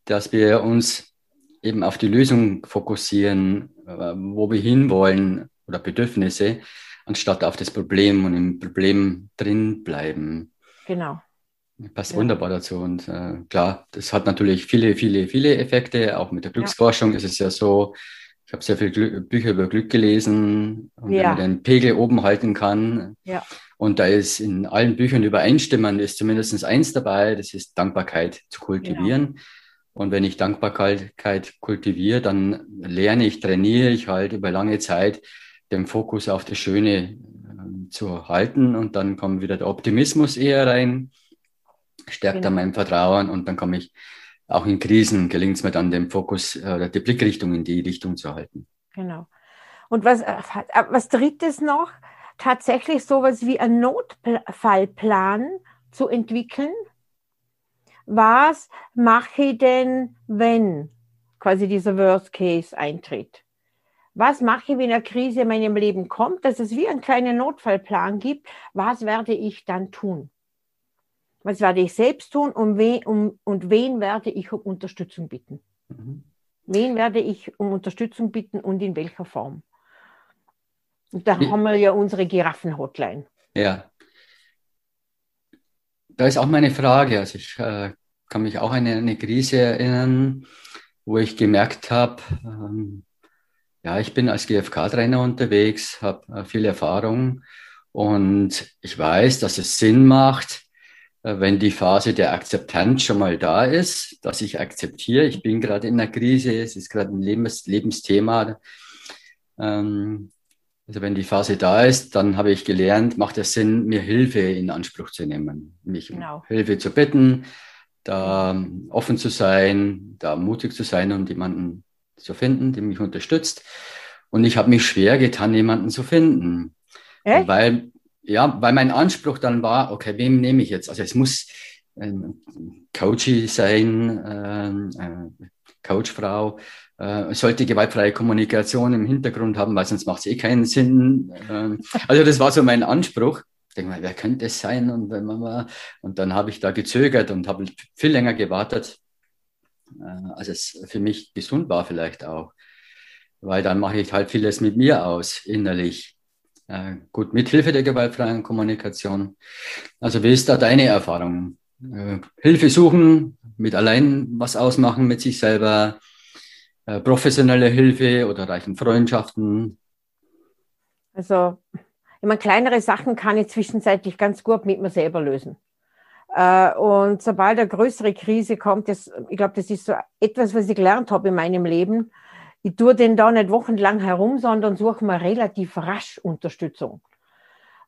dass wir uns eben auf die Lösung fokussieren, äh, wo wir hinwollen oder Bedürfnisse, anstatt auf das Problem und im Problem drin bleiben. Genau. Passt ja. wunderbar dazu. Und äh, klar, das hat natürlich viele, viele, viele Effekte. Auch mit der Glücksforschung ja. ist es ja so, ich habe sehr viele Bücher über Glück gelesen und ja. wenn man den Pegel oben halten kann. Ja. Und da ist in allen Büchern übereinstimmend, ist zumindest eins dabei, das ist Dankbarkeit zu kultivieren. Genau. Und wenn ich Dankbarkeit kultiviere, dann lerne ich, trainiere ich halt über lange Zeit den Fokus auf das Schöne äh, zu halten. Und dann kommt wieder der Optimismus eher rein, stärkt genau. dann mein Vertrauen und dann komme ich auch in Krisen gelingt es mir dann, den Fokus äh, oder die Blickrichtung in die Richtung zu halten. Genau. Und was, äh, was drittes noch? Tatsächlich sowas wie ein Notfallplan zu entwickeln. Was mache ich denn, wenn quasi dieser Worst Case eintritt? Was mache ich, wenn eine Krise in meinem Leben kommt, dass es wie einen kleinen Notfallplan gibt? Was werde ich dann tun? Was werde ich selbst tun und, we, um, und wen werde ich um Unterstützung bitten? Mhm. Wen werde ich um Unterstützung bitten und in welcher Form? Und da haben wir ja unsere Giraffen-Hotline. Ja. Da ist auch meine Frage. Also ich äh, kann mich auch an eine, eine Krise erinnern, wo ich gemerkt habe, ähm, ja, ich bin als GFK-Trainer unterwegs, habe äh, viel Erfahrung und ich weiß, dass es Sinn macht, wenn die Phase der Akzeptanz schon mal da ist, dass ich akzeptiere, ich bin gerade in einer Krise, es ist gerade ein Lebens Lebensthema. Ähm, also wenn die Phase da ist, dann habe ich gelernt, macht es Sinn, mir Hilfe in Anspruch zu nehmen, mich genau. um Hilfe zu bitten, da offen zu sein, da mutig zu sein und jemanden zu finden, der mich unterstützt. Und ich habe mich schwer getan, jemanden zu finden. Echt? Weil ja, weil mein Anspruch dann war, okay, wem nehme ich jetzt? Also es muss ein Coachy sein, äh, äh, Coachfrau, äh, sollte gewaltfreie Kommunikation im Hintergrund haben, weil sonst macht es eh keinen Sinn. Äh, also das war so mein Anspruch. Denke mal, wer könnte es sein? Und, und dann habe ich da gezögert und habe viel länger gewartet, äh, als es für mich gesund war vielleicht auch. weil dann mache ich halt vieles mit mir aus, innerlich. Äh, gut, mit Hilfe der gewaltfreien Kommunikation. Also wie ist da deine Erfahrung? Äh, Hilfe suchen, mit allein was ausmachen mit sich selber, äh, professionelle Hilfe oder reichen Freundschaften? Also, ich meine, kleinere Sachen kann ich zwischenzeitlich ganz gut mit mir selber lösen. Und sobald eine größere Krise kommt, das, ich glaube, das ist so etwas, was ich gelernt habe in meinem Leben. Ich tue den da nicht wochenlang herum, sondern suche mir relativ rasch Unterstützung.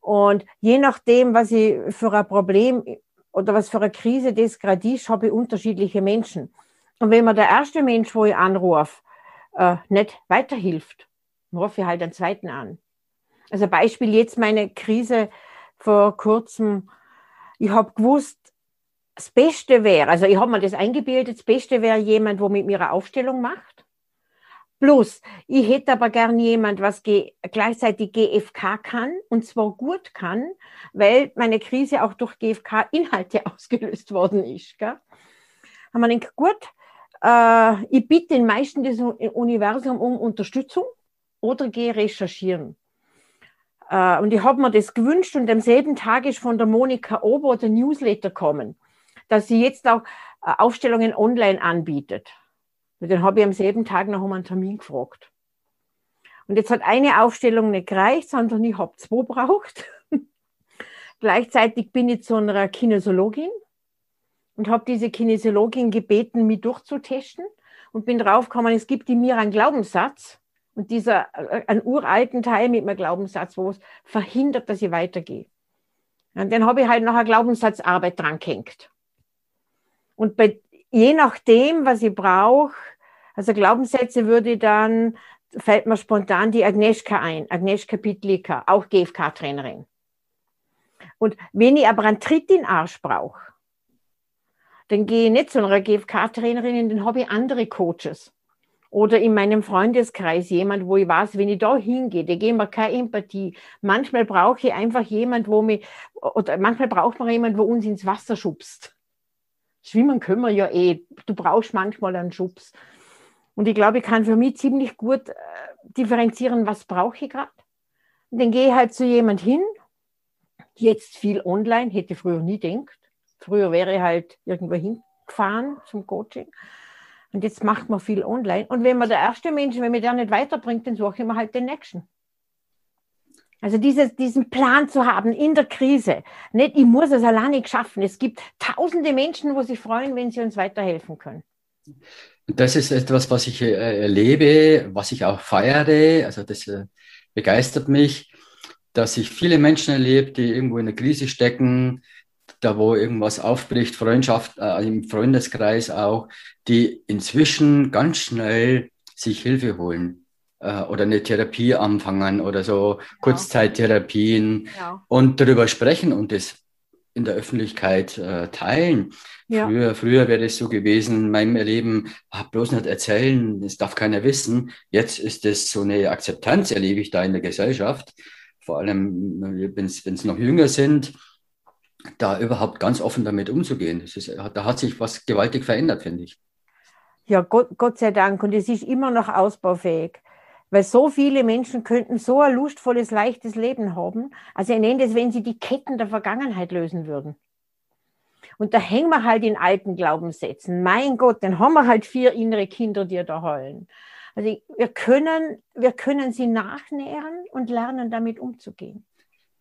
Und je nachdem, was ich für ein Problem oder was für eine Krise das gerade ist, habe ich unterschiedliche Menschen. Und wenn mir der erste Mensch, wo ich anrufe, äh, nicht weiterhilft, rufe ich halt einen zweiten an. Also Beispiel jetzt meine Krise vor kurzem, ich habe gewusst, das Beste wäre, also ich habe mir das eingebildet, das Beste wäre jemand, wo mit mir eine Aufstellung macht. Plus, ich hätte aber gern jemand, was gleichzeitig GFK kann und zwar gut kann, weil meine Krise auch durch GFK-Inhalte ausgelöst worden ist. Gell? Haben wir gedacht, gut, äh, ich bitte den meisten des Universum um Unterstützung oder gehe recherchieren. Äh, und ich habe mir das gewünscht und am selben Tag ist von der Monika Ober der Newsletter kommen, dass sie jetzt auch äh, Aufstellungen online anbietet. Und dann habe ich am selben Tag noch um einen Termin gefragt. Und jetzt hat eine Aufstellung nicht gereicht, sondern ich habe zwei braucht. Gleichzeitig bin ich zu einer Kinesiologin und habe diese Kinesiologin gebeten, mich durchzutesten und bin draufgekommen, es gibt in mir einen Glaubenssatz, und dieser, äh, einen uralten Teil mit meinem Glaubenssatz, wo es verhindert, dass ich weitergehe. Und dann habe ich halt noch eine Glaubenssatzarbeit dran gehängt. Und bei, je nachdem, was ich brauche, also Glaubenssätze würde ich dann, fällt mir spontan die Agnieszka ein, Agnieszka Pitlika, auch GFK-Trainerin. Und wenn ich aber einen Tritt in den Arsch brauche, dann gehe ich nicht zu einer GFK-Trainerin, dann habe ich andere Coaches oder in meinem Freundeskreis jemand, wo ich weiß, wenn ich da hingehe, da geben wir keine Empathie. Manchmal brauche ich einfach jemand, wo mich, oder manchmal braucht man jemand, wo uns ins Wasser schubst. Schwimmen können wir ja eh. Du brauchst manchmal einen Schubs. Und ich glaube, ich kann für mich ziemlich gut äh, differenzieren, was brauche ich gerade. Dann gehe ich halt zu jemand hin. Jetzt viel online, hätte ich früher nie gedacht. Früher wäre ich halt irgendwo hingefahren zum Coaching. Und jetzt macht man viel online. Und wenn man der erste Mensch, wenn man der nicht weiterbringt, dann suche ich mir halt den nächsten. Also dieses, diesen Plan zu haben in der Krise. Nicht, ich muss es alleine schaffen. Es gibt tausende Menschen, wo sich freuen, wenn sie uns weiterhelfen können. Das ist etwas, was ich äh, erlebe, was ich auch feiere. Also das äh, begeistert mich, dass ich viele Menschen erlebe, die irgendwo in der Krise stecken, da wo irgendwas aufbricht, Freundschaft, äh, im Freundeskreis auch, die inzwischen ganz schnell sich Hilfe holen äh, oder eine Therapie anfangen oder so Kurzzeittherapien ja. und darüber sprechen und das in der Öffentlichkeit äh, teilen. Ja. Früher, früher wäre es so gewesen, in meinem Erleben, ach, bloß nicht erzählen, das darf keiner wissen. Jetzt ist es so eine Akzeptanz, erlebe ich da in der Gesellschaft. Vor allem, wenn es noch jünger sind, da überhaupt ganz offen damit umzugehen. Ist, da hat sich was gewaltig verändert, finde ich. Ja, Gott, Gott sei Dank. Und es ist immer noch ausbaufähig. Weil so viele Menschen könnten so ein lustvolles, leichtes Leben haben. Also ich nenne das, wenn sie die Ketten der Vergangenheit lösen würden. Und da hängen wir halt in alten Glaubenssätzen. Mein Gott, dann haben wir halt vier innere Kinder, die da heulen. Also wir können, wir können sie nachnähern und lernen, damit umzugehen.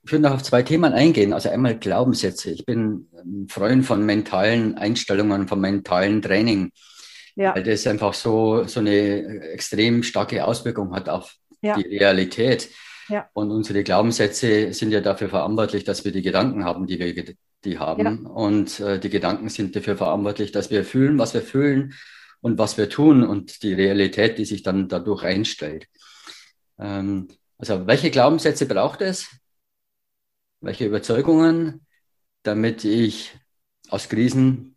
Ich würde noch auf zwei Themen eingehen. Also einmal Glaubenssätze. Ich bin ein Freund von mentalen Einstellungen, von mentalen Training. Ja. Weil das einfach so, so eine extrem starke Auswirkung hat auf ja. die Realität. Ja. Und unsere Glaubenssätze sind ja dafür verantwortlich, dass wir die Gedanken haben, die wir die haben. Ja. Und äh, die Gedanken sind dafür verantwortlich, dass wir fühlen, was wir fühlen und was wir tun und die Realität, die sich dann dadurch einstellt. Ähm, also welche Glaubenssätze braucht es? welche Überzeugungen, damit ich aus Krisen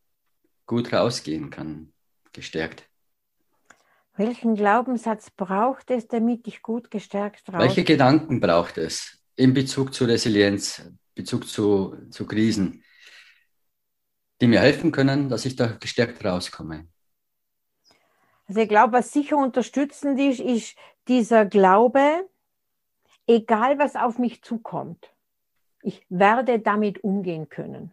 gut rausgehen kann, gestärkt. Welchen Glaubenssatz braucht es, damit ich gut gestärkt rausgehe? Welche Gedanken braucht es in Bezug zu Resilienz, Bezug zu, zu Krisen, die mir helfen können, dass ich da gestärkt rauskomme? Also ich glaube, was sicher unterstützend ist, ist dieser Glaube, egal was auf mich zukommt, ich werde damit umgehen können.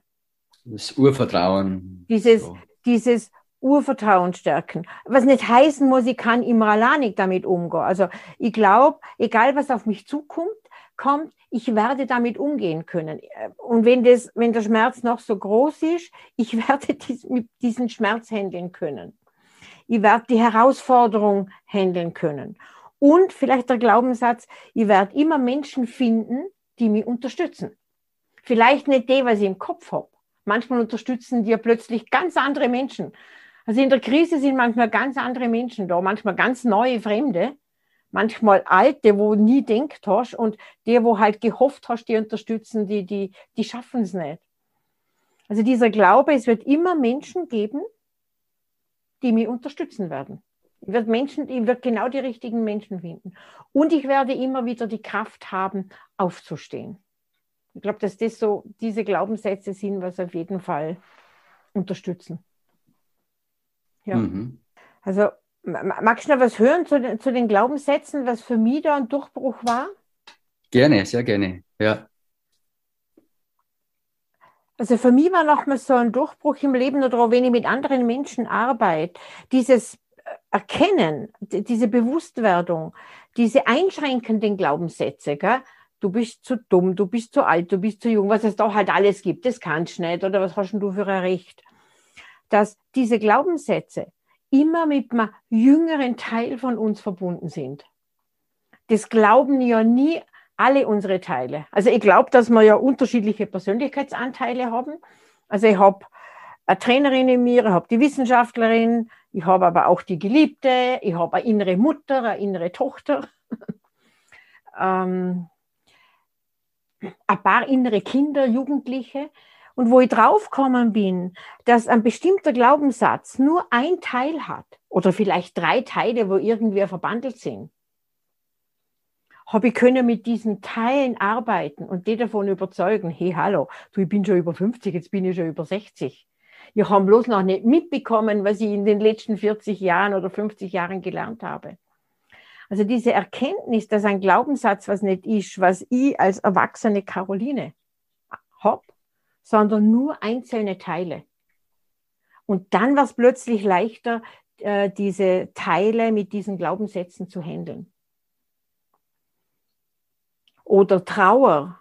Das Urvertrauen. Dieses, so. dieses Urvertrauen stärken. Was nicht heißen muss, ich kann immer alleine damit umgehen. Also ich glaube, egal was auf mich zukommt, kommt, ich werde damit umgehen können. Und wenn, das, wenn der Schmerz noch so groß ist, ich werde dies, diesen Schmerz handeln können. Ich werde die Herausforderung handeln können. Und vielleicht der Glaubenssatz, ich werde immer Menschen finden, die mich unterstützen. Vielleicht nicht die, was ich im Kopf habe. Manchmal unterstützen dir plötzlich ganz andere Menschen. Also in der Krise sind manchmal ganz andere Menschen da, manchmal ganz neue Fremde, manchmal alte, wo nie denkt hast und die, wo halt gehofft hast, die unterstützen, die, die, die schaffen es nicht. Also dieser Glaube, es wird immer Menschen geben, die mich unterstützen werden. Ich werde Menschen, ich werde genau die richtigen Menschen finden. Und ich werde immer wieder die Kraft haben, aufzustehen. Ich glaube, dass das so diese Glaubenssätze sind, was auf jeden Fall unterstützen. Ja. Mhm. Also magst du noch was hören zu den, zu den Glaubenssätzen, was für mich da ein Durchbruch war? Gerne, sehr gerne, ja. Also für mich war nochmal so ein Durchbruch im Leben oder auch wenn ich mit anderen Menschen arbeite, dieses Erkennen, diese Bewusstwerdung, diese einschränkenden Glaubenssätze, gell? du bist zu dumm, du bist zu alt, du bist zu jung, was es da halt alles gibt, das kannst du nicht oder was hast du für ein Recht? Dass diese Glaubenssätze immer mit einem jüngeren Teil von uns verbunden sind. Das glauben ja nie alle unsere Teile. Also ich glaube, dass wir ja unterschiedliche Persönlichkeitsanteile haben. Also ich habe eine Trainerin in mir, ich habe die Wissenschaftlerin, ich habe aber auch die Geliebte, ich habe eine innere Mutter, eine innere Tochter, ähm, ein paar innere Kinder, Jugendliche. Und wo ich draufgekommen bin, dass ein bestimmter Glaubenssatz nur ein Teil hat oder vielleicht drei Teile, wo irgendwie verbandelt sind, habe ich können mit diesen Teilen arbeiten und die davon überzeugen, hey, hallo, du, ich bin schon über 50, jetzt bin ich schon über 60. Ich habe bloß noch nicht mitbekommen, was ich in den letzten 40 Jahren oder 50 Jahren gelernt habe. Also diese Erkenntnis, dass ein Glaubenssatz was nicht ist, was ich als erwachsene Caroline sondern nur einzelne Teile. Und dann war es plötzlich leichter, äh, diese Teile mit diesen Glaubenssätzen zu handeln. Oder Trauer.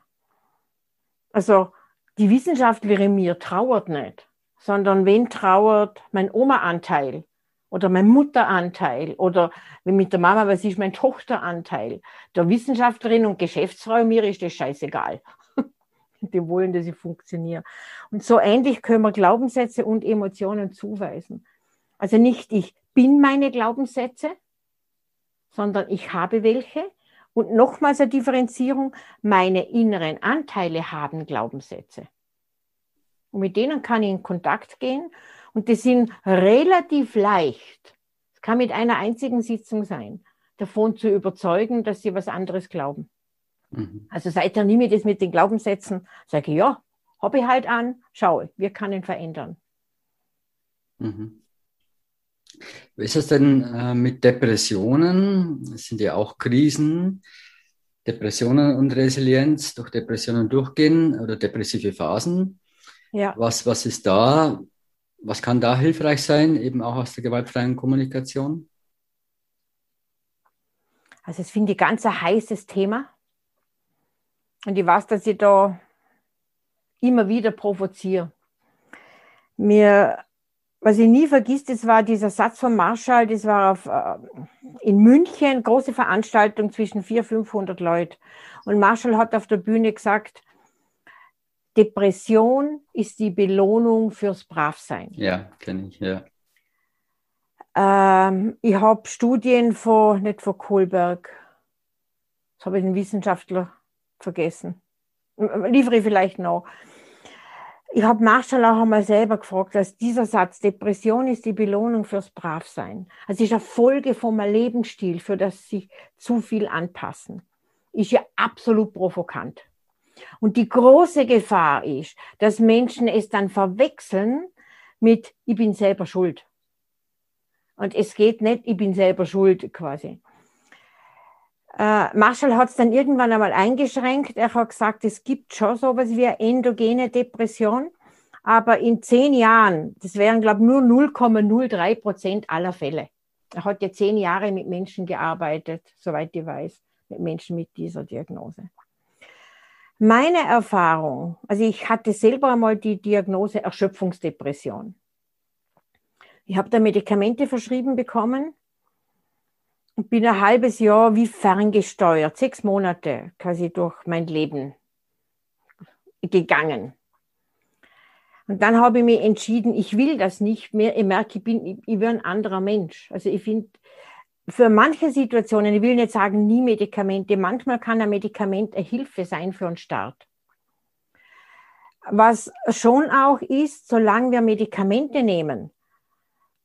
Also die Wissenschaftlerin mir trauert nicht, sondern wen trauert mein Oma-Anteil oder mein Mutteranteil oder wenn mit der Mama, was ist mein Tochteranteil. Der Wissenschaftlerin und Geschäftsfrau mir ist das scheißegal die wollen, dass ich funktioniere. Und so ähnlich können wir Glaubenssätze und Emotionen zuweisen. Also nicht ich bin meine Glaubenssätze, sondern ich habe welche. Und nochmals eine Differenzierung, meine inneren Anteile haben Glaubenssätze. Und mit denen kann ich in Kontakt gehen. Und die sind relativ leicht. Es kann mit einer einzigen Sitzung sein, davon zu überzeugen, dass sie was anderes glauben. Mhm. Also seither nehme ich das mit den Glaubenssätzen, sage ich, ja, habe ich halt an, schaue, wir können verändern. Mhm. Wie ist es denn äh, mit Depressionen? Es sind ja auch Krisen. Depressionen und Resilienz, durch Depressionen durchgehen oder depressive Phasen. Ja. Was, was ist da, was kann da hilfreich sein, eben auch aus der gewaltfreien Kommunikation? Also, das finde ich ganz ein heißes Thema. Und ich weiß, dass ich da immer wieder provoziere. Mir, was ich nie vergisst, das war dieser Satz von Marshall, das war auf, äh, in München, große Veranstaltung zwischen 400, 500 Leuten. Und Marshall hat auf der Bühne gesagt, Depression ist die Belohnung fürs Bravsein. Ja, kenne ich, ja. Ähm, ich habe Studien von, nicht von Kohlberg, das habe ich den Wissenschaftler vergessen. Liefere ich vielleicht noch. Ich habe Marshall auch einmal selber gefragt, dass dieser Satz, Depression ist die Belohnung fürs Bravsein. Also ist eine Folge vom Lebensstil, für das sich zu viel anpassen. Ist ja absolut provokant. Und die große Gefahr ist, dass Menschen es dann verwechseln mit, ich bin selber schuld. Und es geht nicht, ich bin selber schuld quasi. Äh, Marshall hat es dann irgendwann einmal eingeschränkt. Er hat gesagt, es gibt schon sowas wie eine endogene Depression, aber in zehn Jahren, das wären, glaube ich, nur 0,03 Prozent aller Fälle. Er hat ja zehn Jahre mit Menschen gearbeitet, soweit ich weiß, mit Menschen mit dieser Diagnose. Meine Erfahrung, also ich hatte selber einmal die Diagnose Erschöpfungsdepression. Ich habe da Medikamente verschrieben bekommen bin ein halbes Jahr wie ferngesteuert, sechs Monate quasi durch mein Leben gegangen. Und dann habe ich mich entschieden, ich will das nicht mehr. Ich merke, ich bin, ich, bin ein anderer Mensch. Also ich finde, für manche Situationen, ich will nicht sagen nie Medikamente, manchmal kann ein Medikament eine Hilfe sein für einen Start. Was schon auch ist, solange wir Medikamente nehmen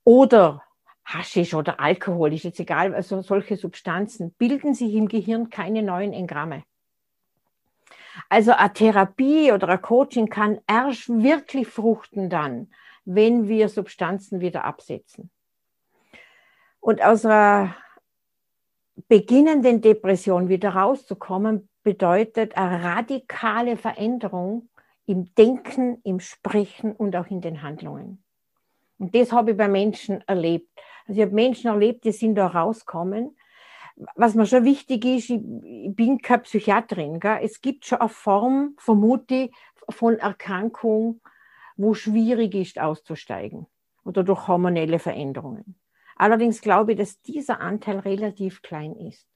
oder Haschisch oder Alkohol, ist jetzt egal, also solche Substanzen, bilden sich im Gehirn keine neuen Engramme. Also eine Therapie oder ein Coaching kann erst wirklich fruchten dann, wenn wir Substanzen wieder absetzen. Und aus einer beginnenden Depression wieder rauszukommen, bedeutet eine radikale Veränderung im Denken, im Sprechen und auch in den Handlungen. Und das habe ich bei Menschen erlebt. Also ich habe Menschen erlebt, die sind da rausgekommen. Was mir schon wichtig ist, ich, ich bin keine Psychiaterin. Gell? Es gibt schon eine Form, vermute ich, von Erkrankung, wo schwierig ist auszusteigen oder durch hormonelle Veränderungen. Allerdings glaube ich, dass dieser Anteil relativ klein ist.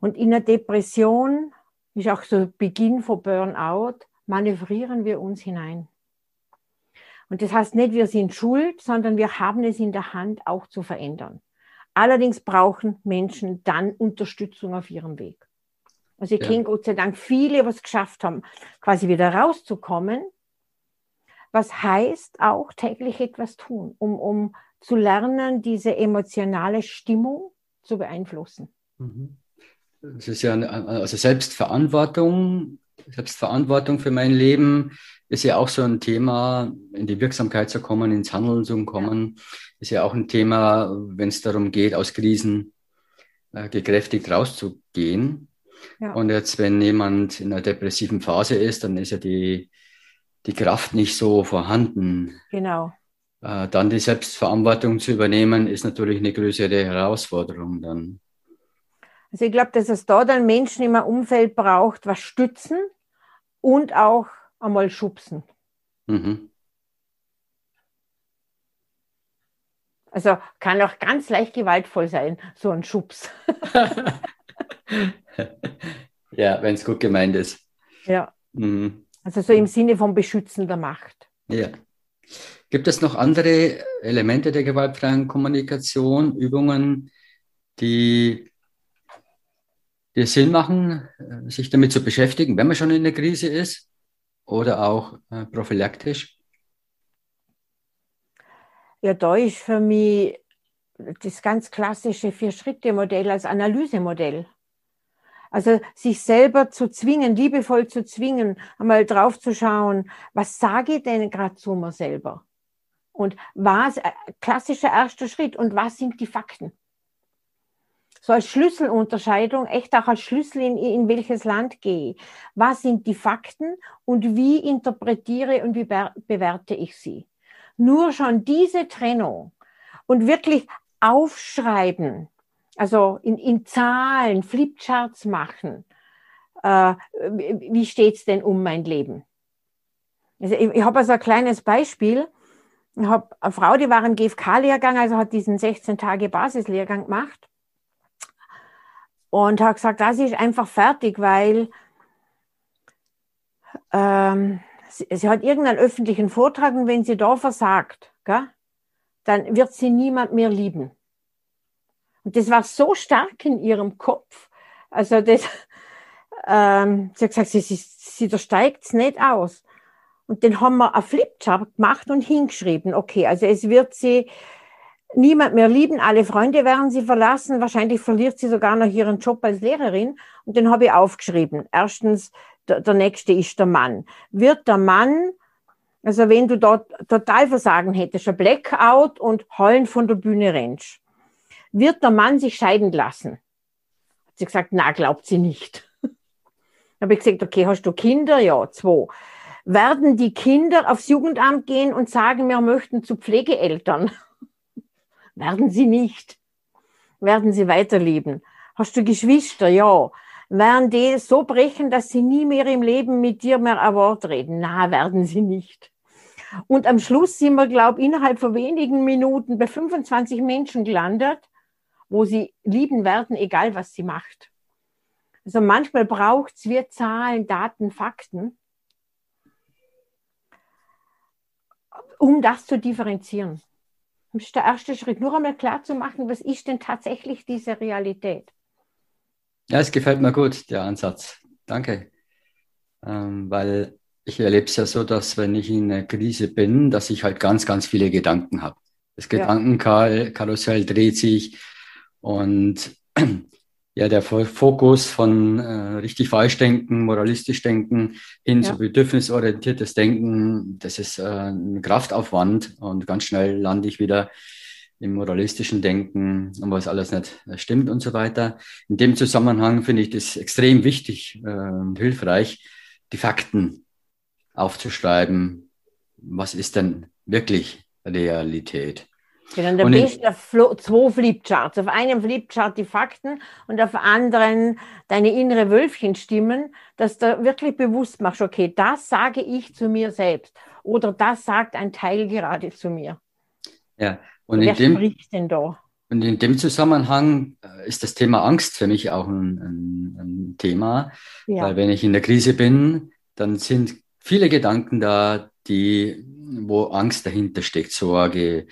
Und in der Depression ist auch so Beginn von Burnout, manövrieren wir uns hinein. Und das heißt nicht, wir sind schuld, sondern wir haben es in der Hand, auch zu verändern. Allerdings brauchen Menschen dann Unterstützung auf ihrem Weg. Also ich ja. kenne Gott sei Dank viele, was geschafft haben, quasi wieder rauszukommen. Was heißt auch täglich etwas tun, um, um zu lernen, diese emotionale Stimmung zu beeinflussen. Mhm. Das ist ja eine, also Selbstverantwortung, Selbstverantwortung für mein Leben ist ja auch so ein Thema, in die Wirksamkeit zu kommen, ins Handeln zu kommen, ist ja auch ein Thema, wenn es darum geht, aus Krisen äh, gekräftigt rauszugehen. Ja. Und jetzt, wenn jemand in einer depressiven Phase ist, dann ist ja die, die Kraft nicht so vorhanden. Genau. Äh, dann die Selbstverantwortung zu übernehmen, ist natürlich eine größere Herausforderung dann. Also ich glaube, dass es da dann Menschen im Umfeld braucht, was stützen und auch einmal schubsen. Mhm. Also kann auch ganz leicht gewaltvoll sein, so ein Schubs. ja, wenn es gut gemeint ist. Ja. Mhm. Also so im Sinne von beschützender Macht. Ja. Gibt es noch andere Elemente der gewaltfreien Kommunikation, Übungen, die, die Sinn machen, sich damit zu beschäftigen, wenn man schon in der Krise ist oder auch äh, prophylaktisch? Ja, da ist für mich das ganz klassische Vier-Schritte-Modell als Analysemodell. Also sich selber zu zwingen, liebevoll zu zwingen, einmal drauf zu schauen, was sage ich denn gerade zu mir selber? Und was, äh, klassischer erster Schritt, und was sind die Fakten? So als Schlüsselunterscheidung, echt auch als Schlüssel, in, in welches Land gehe. Was sind die Fakten und wie interpretiere und wie bewerte ich sie? Nur schon diese Trennung und wirklich aufschreiben, also in, in Zahlen, Flipcharts machen. Äh, wie steht's denn um mein Leben? Also ich, ich habe also ein kleines Beispiel. Ich habe eine Frau, die war im GFK-Lehrgang, also hat diesen 16 Tage Basislehrgang gemacht und hat gesagt, das ist einfach fertig, weil ähm, sie, sie, hat irgendeinen öffentlichen Vortrag und wenn sie da versagt, gell, dann wird sie niemand mehr lieben. Und das war so stark in ihrem Kopf. Also das, ähm, sie hat gesagt, sie, sie, sie da steigt's nicht aus. Und den haben wir auf Flipchart gemacht und hingeschrieben. Okay, also es wird sie niemand mehr lieben, alle Freunde werden sie verlassen, wahrscheinlich verliert sie sogar noch ihren Job als Lehrerin. Und den habe ich aufgeschrieben. Erstens, der, der nächste ist der Mann. Wird der Mann, also wenn du dort total Versagen hättest, ein Blackout und heulen von der Bühne rennst, wird der Mann sich scheiden lassen? Hat sie gesagt, na, glaubt sie nicht. habe ich gesagt, okay, hast du Kinder? Ja, zwei. Werden die Kinder aufs Jugendamt gehen und sagen, wir möchten zu Pflegeeltern? Werden sie nicht. Werden sie weiterleben. Hast du Geschwister? Ja. Werden die so brechen, dass sie nie mehr im Leben mit dir mehr ein Wort reden? Na, werden sie nicht. Und am Schluss sind wir, glaube ich, innerhalb von wenigen Minuten bei 25 Menschen gelandet, wo sie lieben werden, egal was sie macht. Also manchmal braucht es wir Zahlen, Daten, Fakten, um das zu differenzieren. Ist der erste Schritt, nur einmal klar zu machen, was ist denn tatsächlich diese Realität. Ja, es gefällt mir gut, der Ansatz. Danke. Ähm, weil ich erlebe es ja so, dass wenn ich in einer Krise bin, dass ich halt ganz, ganz viele Gedanken habe. Das Gedankenkarussell dreht sich und ja, der Fokus von äh, richtig falsch denken, moralistisch denken hin ja. zu bedürfnisorientiertes Denken, das ist äh, ein Kraftaufwand und ganz schnell lande ich wieder im moralistischen Denken und was alles nicht stimmt und so weiter. In dem Zusammenhang finde ich das extrem wichtig äh, und hilfreich, die Fakten aufzuschreiben. Was ist denn wirklich Realität? Genau, da bist du zwei Flipcharts. Auf einem Flipchart die Fakten und auf anderen deine innere Wölfchenstimmen, dass du wirklich bewusst machst, okay, das sage ich zu mir selbst oder das sagt ein Teil gerade zu mir. Ja, und Wer in dem, spricht denn da? Und in dem Zusammenhang äh, ist das Thema Angst für mich auch ein, ein, ein Thema, ja. weil wenn ich in der Krise bin, dann sind viele Gedanken da, die, wo Angst dahinter steckt, Sorge,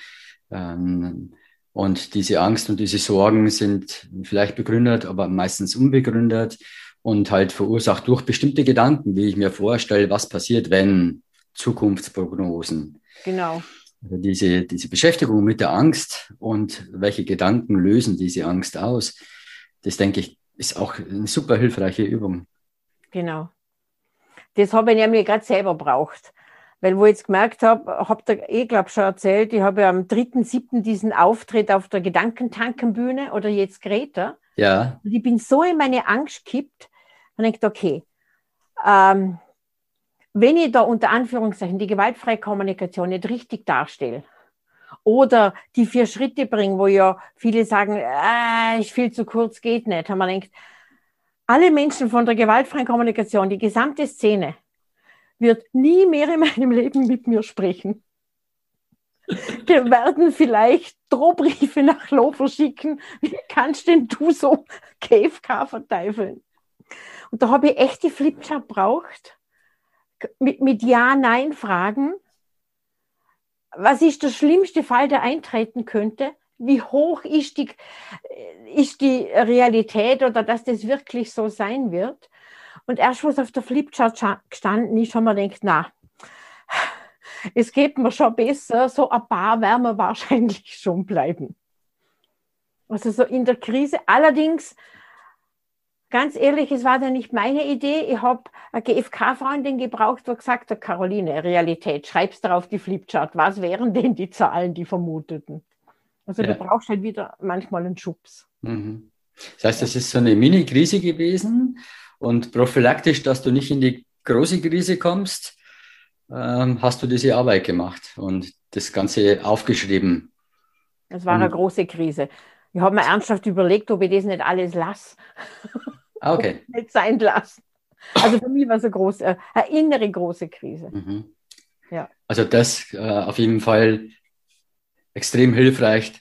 und diese Angst und diese Sorgen sind vielleicht begründet, aber meistens unbegründet und halt verursacht durch bestimmte Gedanken, wie ich mir vorstelle, was passiert, wenn Zukunftsprognosen. Genau. Also diese, diese Beschäftigung mit der Angst und welche Gedanken lösen diese Angst aus, das denke ich, ist auch eine super hilfreiche Übung. Genau. Das habe ich nämlich gerade selber braucht. Weil wo ich jetzt gemerkt habe, habt ihr eh, glaube schon erzählt, ich habe ja am 3.7. diesen Auftritt auf der Gedankentankenbühne oder jetzt Greta. Ja. Und ich bin so in meine Angst gekippt und denkt, okay, ähm, wenn ich da unter Anführungszeichen die gewaltfreie Kommunikation nicht richtig darstelle oder die vier Schritte bringe, wo ja viele sagen, äh, ist viel zu kurz, geht nicht, haben wir gedacht, alle Menschen von der gewaltfreien Kommunikation, die gesamte Szene, wird nie mehr in meinem Leben mit mir sprechen. Wir werden vielleicht Drohbriefe nach Lofer schicken. Wie kannst denn du so KFK verteufeln? Und da habe ich echt die Flipchart braucht mit, mit Ja-Nein-Fragen. Was ist der schlimmste Fall, der eintreten könnte? Wie hoch ist die, ist die Realität oder dass das wirklich so sein wird? Und erst, was auf der Flipchart gestanden ist, haben wir gedacht, na, es geht mir schon besser, so ein paar werden wir wahrscheinlich schon bleiben. Also so in der Krise. Allerdings, ganz ehrlich, es war ja nicht meine Idee. Ich habe eine GFK-Freundin gebraucht, die gesagt hat, Caroline, Realität, schreib's darauf die Flipchart. Was wären denn die Zahlen, die vermuteten? Also ja. du brauchst halt wieder manchmal einen Schubs. Mhm. Das heißt, das ist so eine Mini-Krise gewesen und prophylaktisch, dass du nicht in die große Krise kommst, ähm, hast du diese Arbeit gemacht und das Ganze aufgeschrieben. Das war und, eine große Krise. Ich habe mir ernsthaft überlegt, ob ich das nicht alles lasse. Ah, okay. nicht sein lassen. Also für mich war es eine, große, eine innere große Krise. Mhm. Ja. Also das äh, auf jeden Fall extrem hilfreich.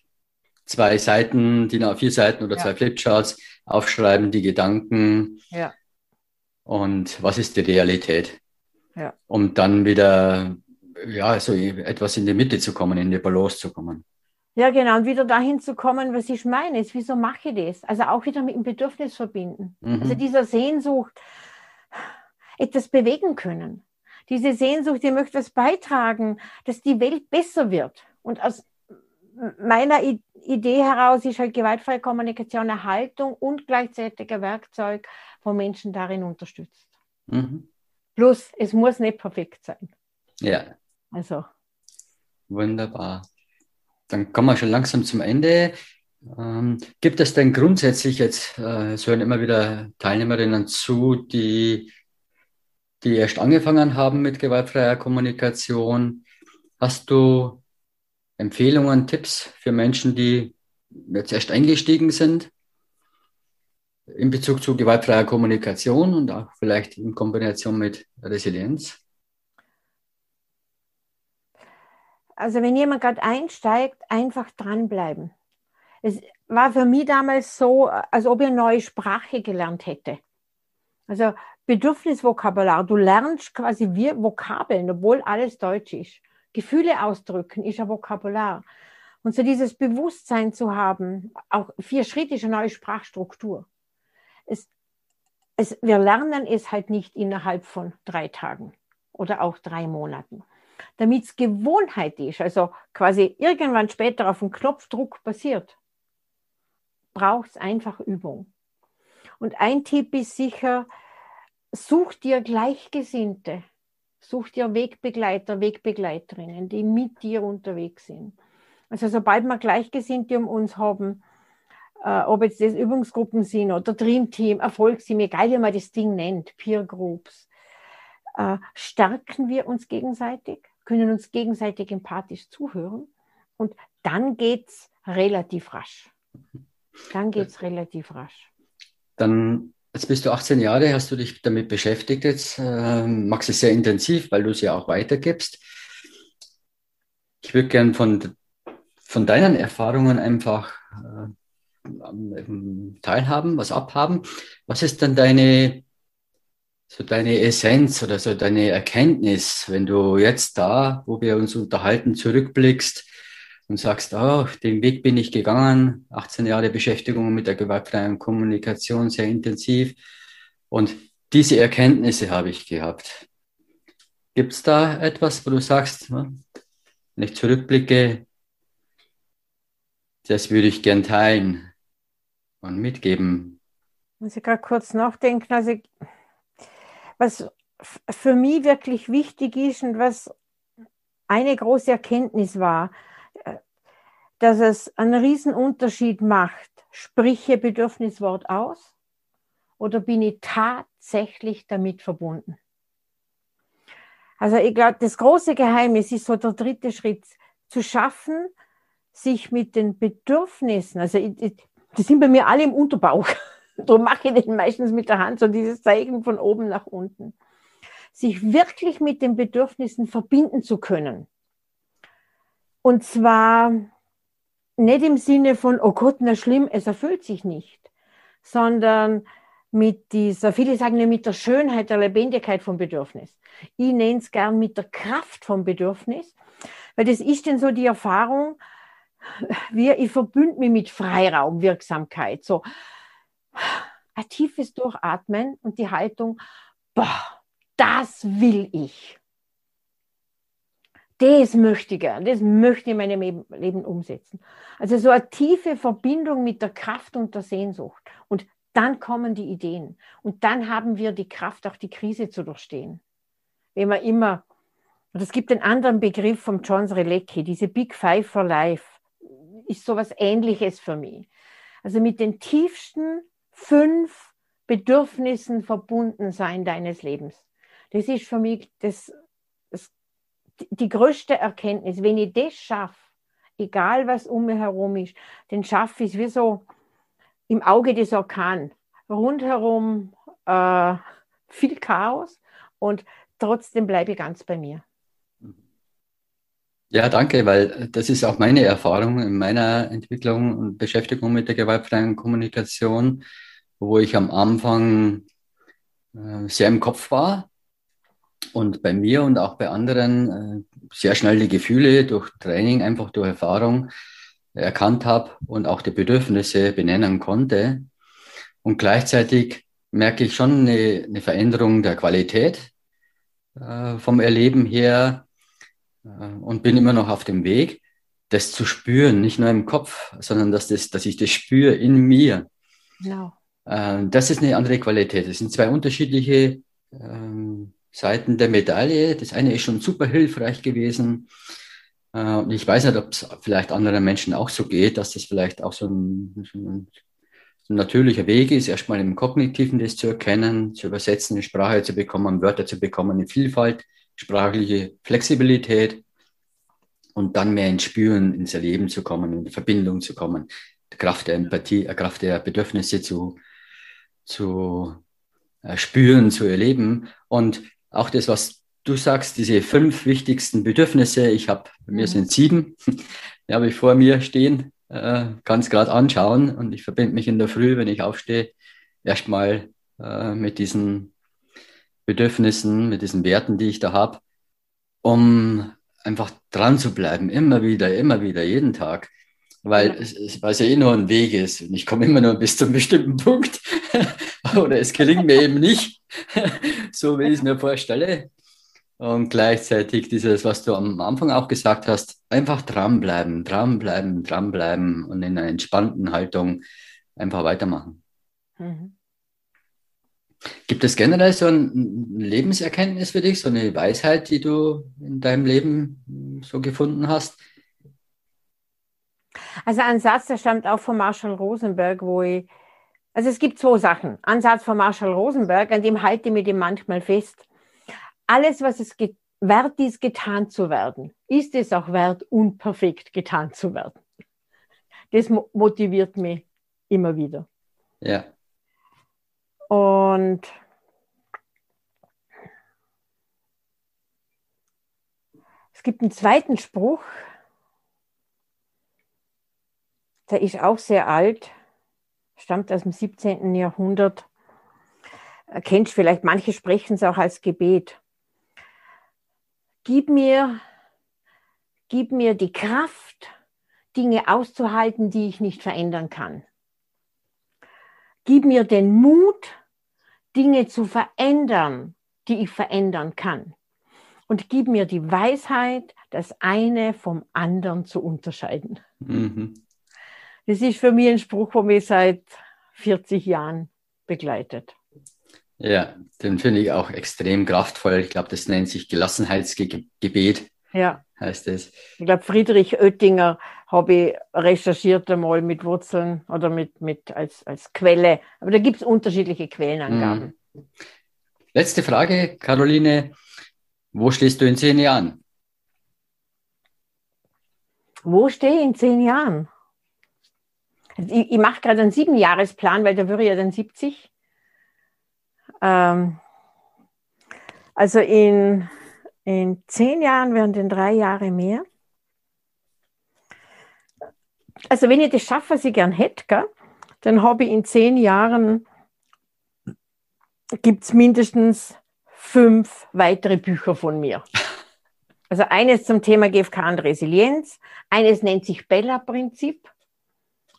Zwei Seiten, DIN A4 Seiten oder ja. zwei Flipcharts, aufschreiben, die Gedanken, ja und was ist die Realität. Ja. Um dann wieder ja, so etwas in die Mitte zu kommen, in die Balance zu kommen. Ja, genau, und wieder dahin zu kommen, was ich meine, ist, wieso mache ich das? Also auch wieder mit dem Bedürfnis verbinden. Mhm. Also dieser Sehnsucht, etwas bewegen können. Diese Sehnsucht, die möchte etwas beitragen, dass die Welt besser wird. Und aus meiner Idee heraus ist halt gewaltfreie Kommunikation eine Haltung und gleichzeitig ein Werkzeug, wo Menschen darin unterstützt. Mhm. Plus, es muss nicht perfekt sein. Ja. Also. Wunderbar. Dann kommen wir schon langsam zum Ende. Ähm, gibt es denn grundsätzlich jetzt, äh, es hören immer wieder Teilnehmerinnen zu, die, die erst angefangen haben mit gewaltfreier Kommunikation? Hast du Empfehlungen, Tipps für Menschen, die jetzt erst eingestiegen sind in Bezug zu gewaltfreier Kommunikation und auch vielleicht in Kombination mit Resilienz? Also wenn jemand gerade einsteigt, einfach dranbleiben. Es war für mich damals so, als ob ich eine neue Sprache gelernt hätte. Also Bedürfnisvokabular. Du lernst quasi wie Vokabeln, obwohl alles Deutsch ist. Gefühle ausdrücken ist ein Vokabular. Und so dieses Bewusstsein zu haben, auch vier Schritte ist eine neue Sprachstruktur. Es, es, wir lernen es halt nicht innerhalb von drei Tagen oder auch drei Monaten. Damit es Gewohnheit ist, also quasi irgendwann später auf den Knopfdruck passiert, braucht es einfach Übung. Und ein Tipp ist sicher, such dir Gleichgesinnte, such dir Wegbegleiter, Wegbegleiterinnen, die mit dir unterwegs sind. Also sobald wir Gleichgesinnte um uns haben, äh, ob jetzt das Übungsgruppen sind oder Dreamteam, Erfolgsteam, egal wie man das Ding nennt, Peer Groups, äh, stärken wir uns gegenseitig, können uns gegenseitig empathisch zuhören und dann geht es relativ rasch. Dann geht es relativ rasch. Dann, jetzt bist du 18 Jahre, hast du dich damit beschäftigt jetzt, äh, machst es sehr intensiv, weil du es ja auch weitergibst. Ich würde gerne von, von deinen Erfahrungen einfach äh, teilhaben, was abhaben. Was ist dann deine, so deine Essenz oder so deine Erkenntnis, wenn du jetzt da, wo wir uns unterhalten, zurückblickst und sagst, oh, den Weg bin ich gegangen, 18 Jahre Beschäftigung mit der gewaltfreien Kommunikation, sehr intensiv. Und diese Erkenntnisse habe ich gehabt. Gibt es da etwas, wo du sagst, wenn ich zurückblicke, das würde ich gern teilen und mitgeben? Muss ich gerade kurz nachdenken. Also, was für mich wirklich wichtig ist und was eine große Erkenntnis war, dass es einen Riesenunterschied macht. Spreche Bedürfniswort aus oder bin ich tatsächlich damit verbunden? Also ich glaube, das große Geheimnis ist so der dritte Schritt, zu schaffen, sich mit den Bedürfnissen, also ich, ich, die sind bei mir alle im Unterbauch, darum mache ich den meistens mit der Hand, so dieses Zeigen von oben nach unten, sich wirklich mit den Bedürfnissen verbinden zu können. Und zwar nicht im Sinne von, oh Gott, na schlimm, es erfüllt sich nicht, sondern mit dieser, viele sagen ja mit der Schönheit, der Lebendigkeit vom Bedürfnis. Ich nenne es gern mit der Kraft vom Bedürfnis, weil das ist denn so die Erfahrung, wie ich verbünde mich mit Freiraum, Wirksamkeit, so ein tiefes Durchatmen und die Haltung, boah, das will ich das möchte ich gern, das möchte ich in meinem Leben umsetzen. Also so eine tiefe Verbindung mit der Kraft und der Sehnsucht. Und dann kommen die Ideen. Und dann haben wir die Kraft, auch die Krise zu durchstehen. Wenn man immer, und es gibt einen anderen Begriff von John Strelecki, diese Big Five for Life, ist sowas ähnliches für mich. Also mit den tiefsten fünf Bedürfnissen verbunden sein deines Lebens. Das ist für mich das die größte Erkenntnis, wenn ich das schaffe, egal was um mich herum ist, dann schaffe ich es wie so im Auge des Orkan. Rundherum äh, viel Chaos und trotzdem bleibe ich ganz bei mir. Ja, danke, weil das ist auch meine Erfahrung in meiner Entwicklung und Beschäftigung mit der gewaltfreien Kommunikation, wo ich am Anfang äh, sehr im Kopf war und bei mir und auch bei anderen äh, sehr schnell die Gefühle durch Training, einfach durch Erfahrung erkannt habe und auch die Bedürfnisse benennen konnte. Und gleichzeitig merke ich schon eine, eine Veränderung der Qualität äh, vom Erleben her äh, und bin immer noch auf dem Weg, das zu spüren, nicht nur im Kopf, sondern dass, das, dass ich das spüre in mir. Genau. Äh, das ist eine andere Qualität. Das sind zwei unterschiedliche ähm, Seiten der Medaille. Das eine ist schon super hilfreich gewesen. Äh, und ich weiß nicht, ob es vielleicht anderen Menschen auch so geht, dass das vielleicht auch so ein, so ein, natürlicher Weg ist, erstmal im Kognitiven das zu erkennen, zu übersetzen, eine Sprache zu bekommen, Wörter zu bekommen, eine Vielfalt, sprachliche Flexibilität und dann mehr ins Spüren, ins Erleben zu kommen, in Verbindung zu kommen, Kraft der Empathie, die Kraft der Bedürfnisse zu, zu äh, spüren, zu erleben. Und auch das, was du sagst, diese fünf wichtigsten Bedürfnisse, ich habe, bei mir mhm. sind sieben, die habe ich vor mir stehen, äh, kann es gerade anschauen und ich verbinde mich in der Früh, wenn ich aufstehe, erstmal äh, mit diesen Bedürfnissen, mit diesen Werten, die ich da habe, um einfach dran zu bleiben, immer wieder, immer wieder, jeden Tag. Weil ja. es, es, weil es ja eh nur ein Weg ist und ich komme immer nur bis zu einem bestimmten Punkt oder es gelingt mir eben nicht, so wie ich es mir vorstelle. Und gleichzeitig dieses, was du am Anfang auch gesagt hast, einfach dranbleiben, dranbleiben, dranbleiben und in einer entspannten Haltung einfach weitermachen. Mhm. Gibt es generell so ein Lebenserkenntnis für dich, so eine Weisheit, die du in deinem Leben so gefunden hast? Also ein Satz, der stammt auch von Marshall Rosenberg, wo ich, also es gibt zwei Sachen. Ein Satz von Marshall Rosenberg, an dem halte ich mir manchmal fest. Alles, was es wert ist, getan zu werden, ist es auch wert, unperfekt getan zu werden. Das motiviert mich immer wieder. Ja. Und es gibt einen zweiten Spruch, der ist auch sehr alt, stammt aus dem 17. Jahrhundert. Kennst vielleicht, manche sprechen es auch als Gebet. Gib mir, gib mir die Kraft, Dinge auszuhalten, die ich nicht verändern kann. Gib mir den Mut, Dinge zu verändern, die ich verändern kann. Und gib mir die Weisheit, das eine vom anderen zu unterscheiden. Mhm. Das ist für mich ein Spruch, der mich seit 40 Jahren begleitet. Ja, den finde ich auch extrem kraftvoll. Ich glaube, das nennt sich Gelassenheitsgebet. Ja. Heißt es. Ich glaube, Friedrich Oettinger habe ich recherchiert einmal mit Wurzeln oder mit, mit als, als Quelle. Aber da gibt es unterschiedliche Quellenangaben. Mhm. Letzte Frage, Caroline. Wo stehst du in zehn Jahren? Wo stehe ich in zehn Jahren? Ich, ich mache gerade einen Siebenjahresplan, weil da würde ich ja dann 70. Ähm, also in, in zehn Jahren werden dann drei Jahre mehr. Also wenn ich das schaffe, was ich gern hätte, gell, dann habe ich in zehn Jahren, gibt es mindestens fünf weitere Bücher von mir. Also eines zum Thema GFK und Resilienz, eines nennt sich Bella-Prinzip,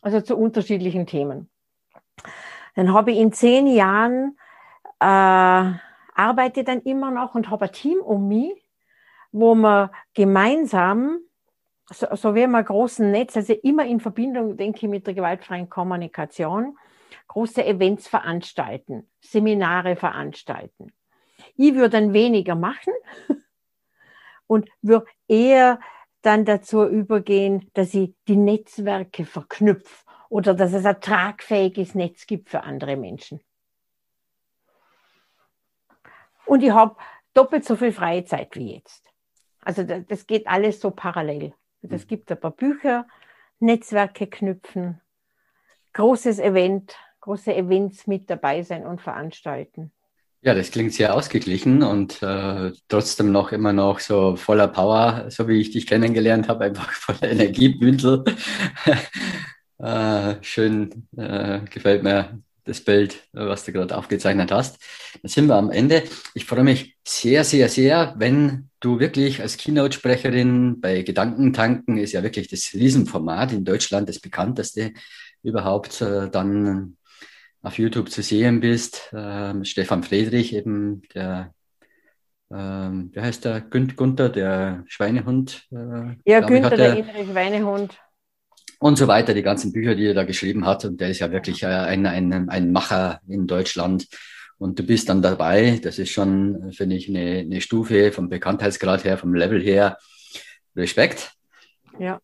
also zu unterschiedlichen Themen. Dann habe ich in zehn Jahren äh, arbeite dann immer noch und habe ein Team um mich, wo wir gemeinsam, so, so wie ein großen Netz, also immer in Verbindung, denke ich, mit der gewaltfreien Kommunikation, große Events veranstalten, Seminare veranstalten. Ich würde dann weniger machen und würde eher dann dazu übergehen, dass ich die Netzwerke verknüpfe oder dass es ein tragfähiges Netz gibt für andere Menschen. Und ich habe doppelt so viel freie Zeit wie jetzt. Also das, geht alles so parallel. Es gibt ein paar Bücher, Netzwerke knüpfen, großes Event, große Events mit dabei sein und veranstalten. Ja, das klingt sehr ausgeglichen und äh, trotzdem noch immer noch so voller Power, so wie ich dich kennengelernt habe, einfach voller Energiebündel. äh, schön, äh, gefällt mir das Bild, was du gerade aufgezeichnet hast. Dann sind wir am Ende. Ich freue mich sehr, sehr, sehr, wenn du wirklich als Keynote-Sprecherin bei Gedankentanken ist ja wirklich das Riesenformat in Deutschland, das bekannteste überhaupt, äh, dann auf YouTube zu sehen bist. Ähm, Stefan Friedrich, eben der, ähm, wie heißt der, Gün Gunther, der Schweinehund. Äh, ja, Günther, der innere Schweinehund und so weiter, die ganzen Bücher, die er da geschrieben hat. Und der ist ja wirklich äh, ein, ein, ein Macher in Deutschland. Und du bist dann dabei. Das ist schon, finde ich, eine, eine Stufe vom Bekanntheitsgrad her, vom Level her. Respekt. Ja.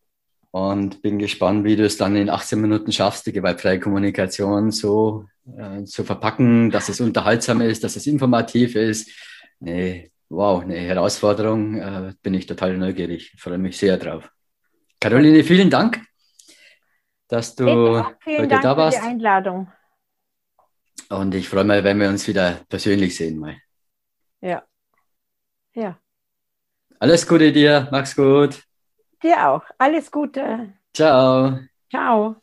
Und bin gespannt, wie du es dann in 18 Minuten schaffst, die gewaltfreie Kommunikation so äh, zu verpacken, dass es unterhaltsam ist, dass es informativ ist. Nee, wow, eine Herausforderung. Äh, bin ich total neugierig. Freue mich sehr drauf. Caroline, vielen Dank, dass du heute Dank da warst. Für die Einladung. Und ich freue mich, wenn wir uns wieder persönlich sehen mal. Ja. Ja. Alles Gute dir, mach's gut. Dir auch. Alles Gute. Ciao. Ciao.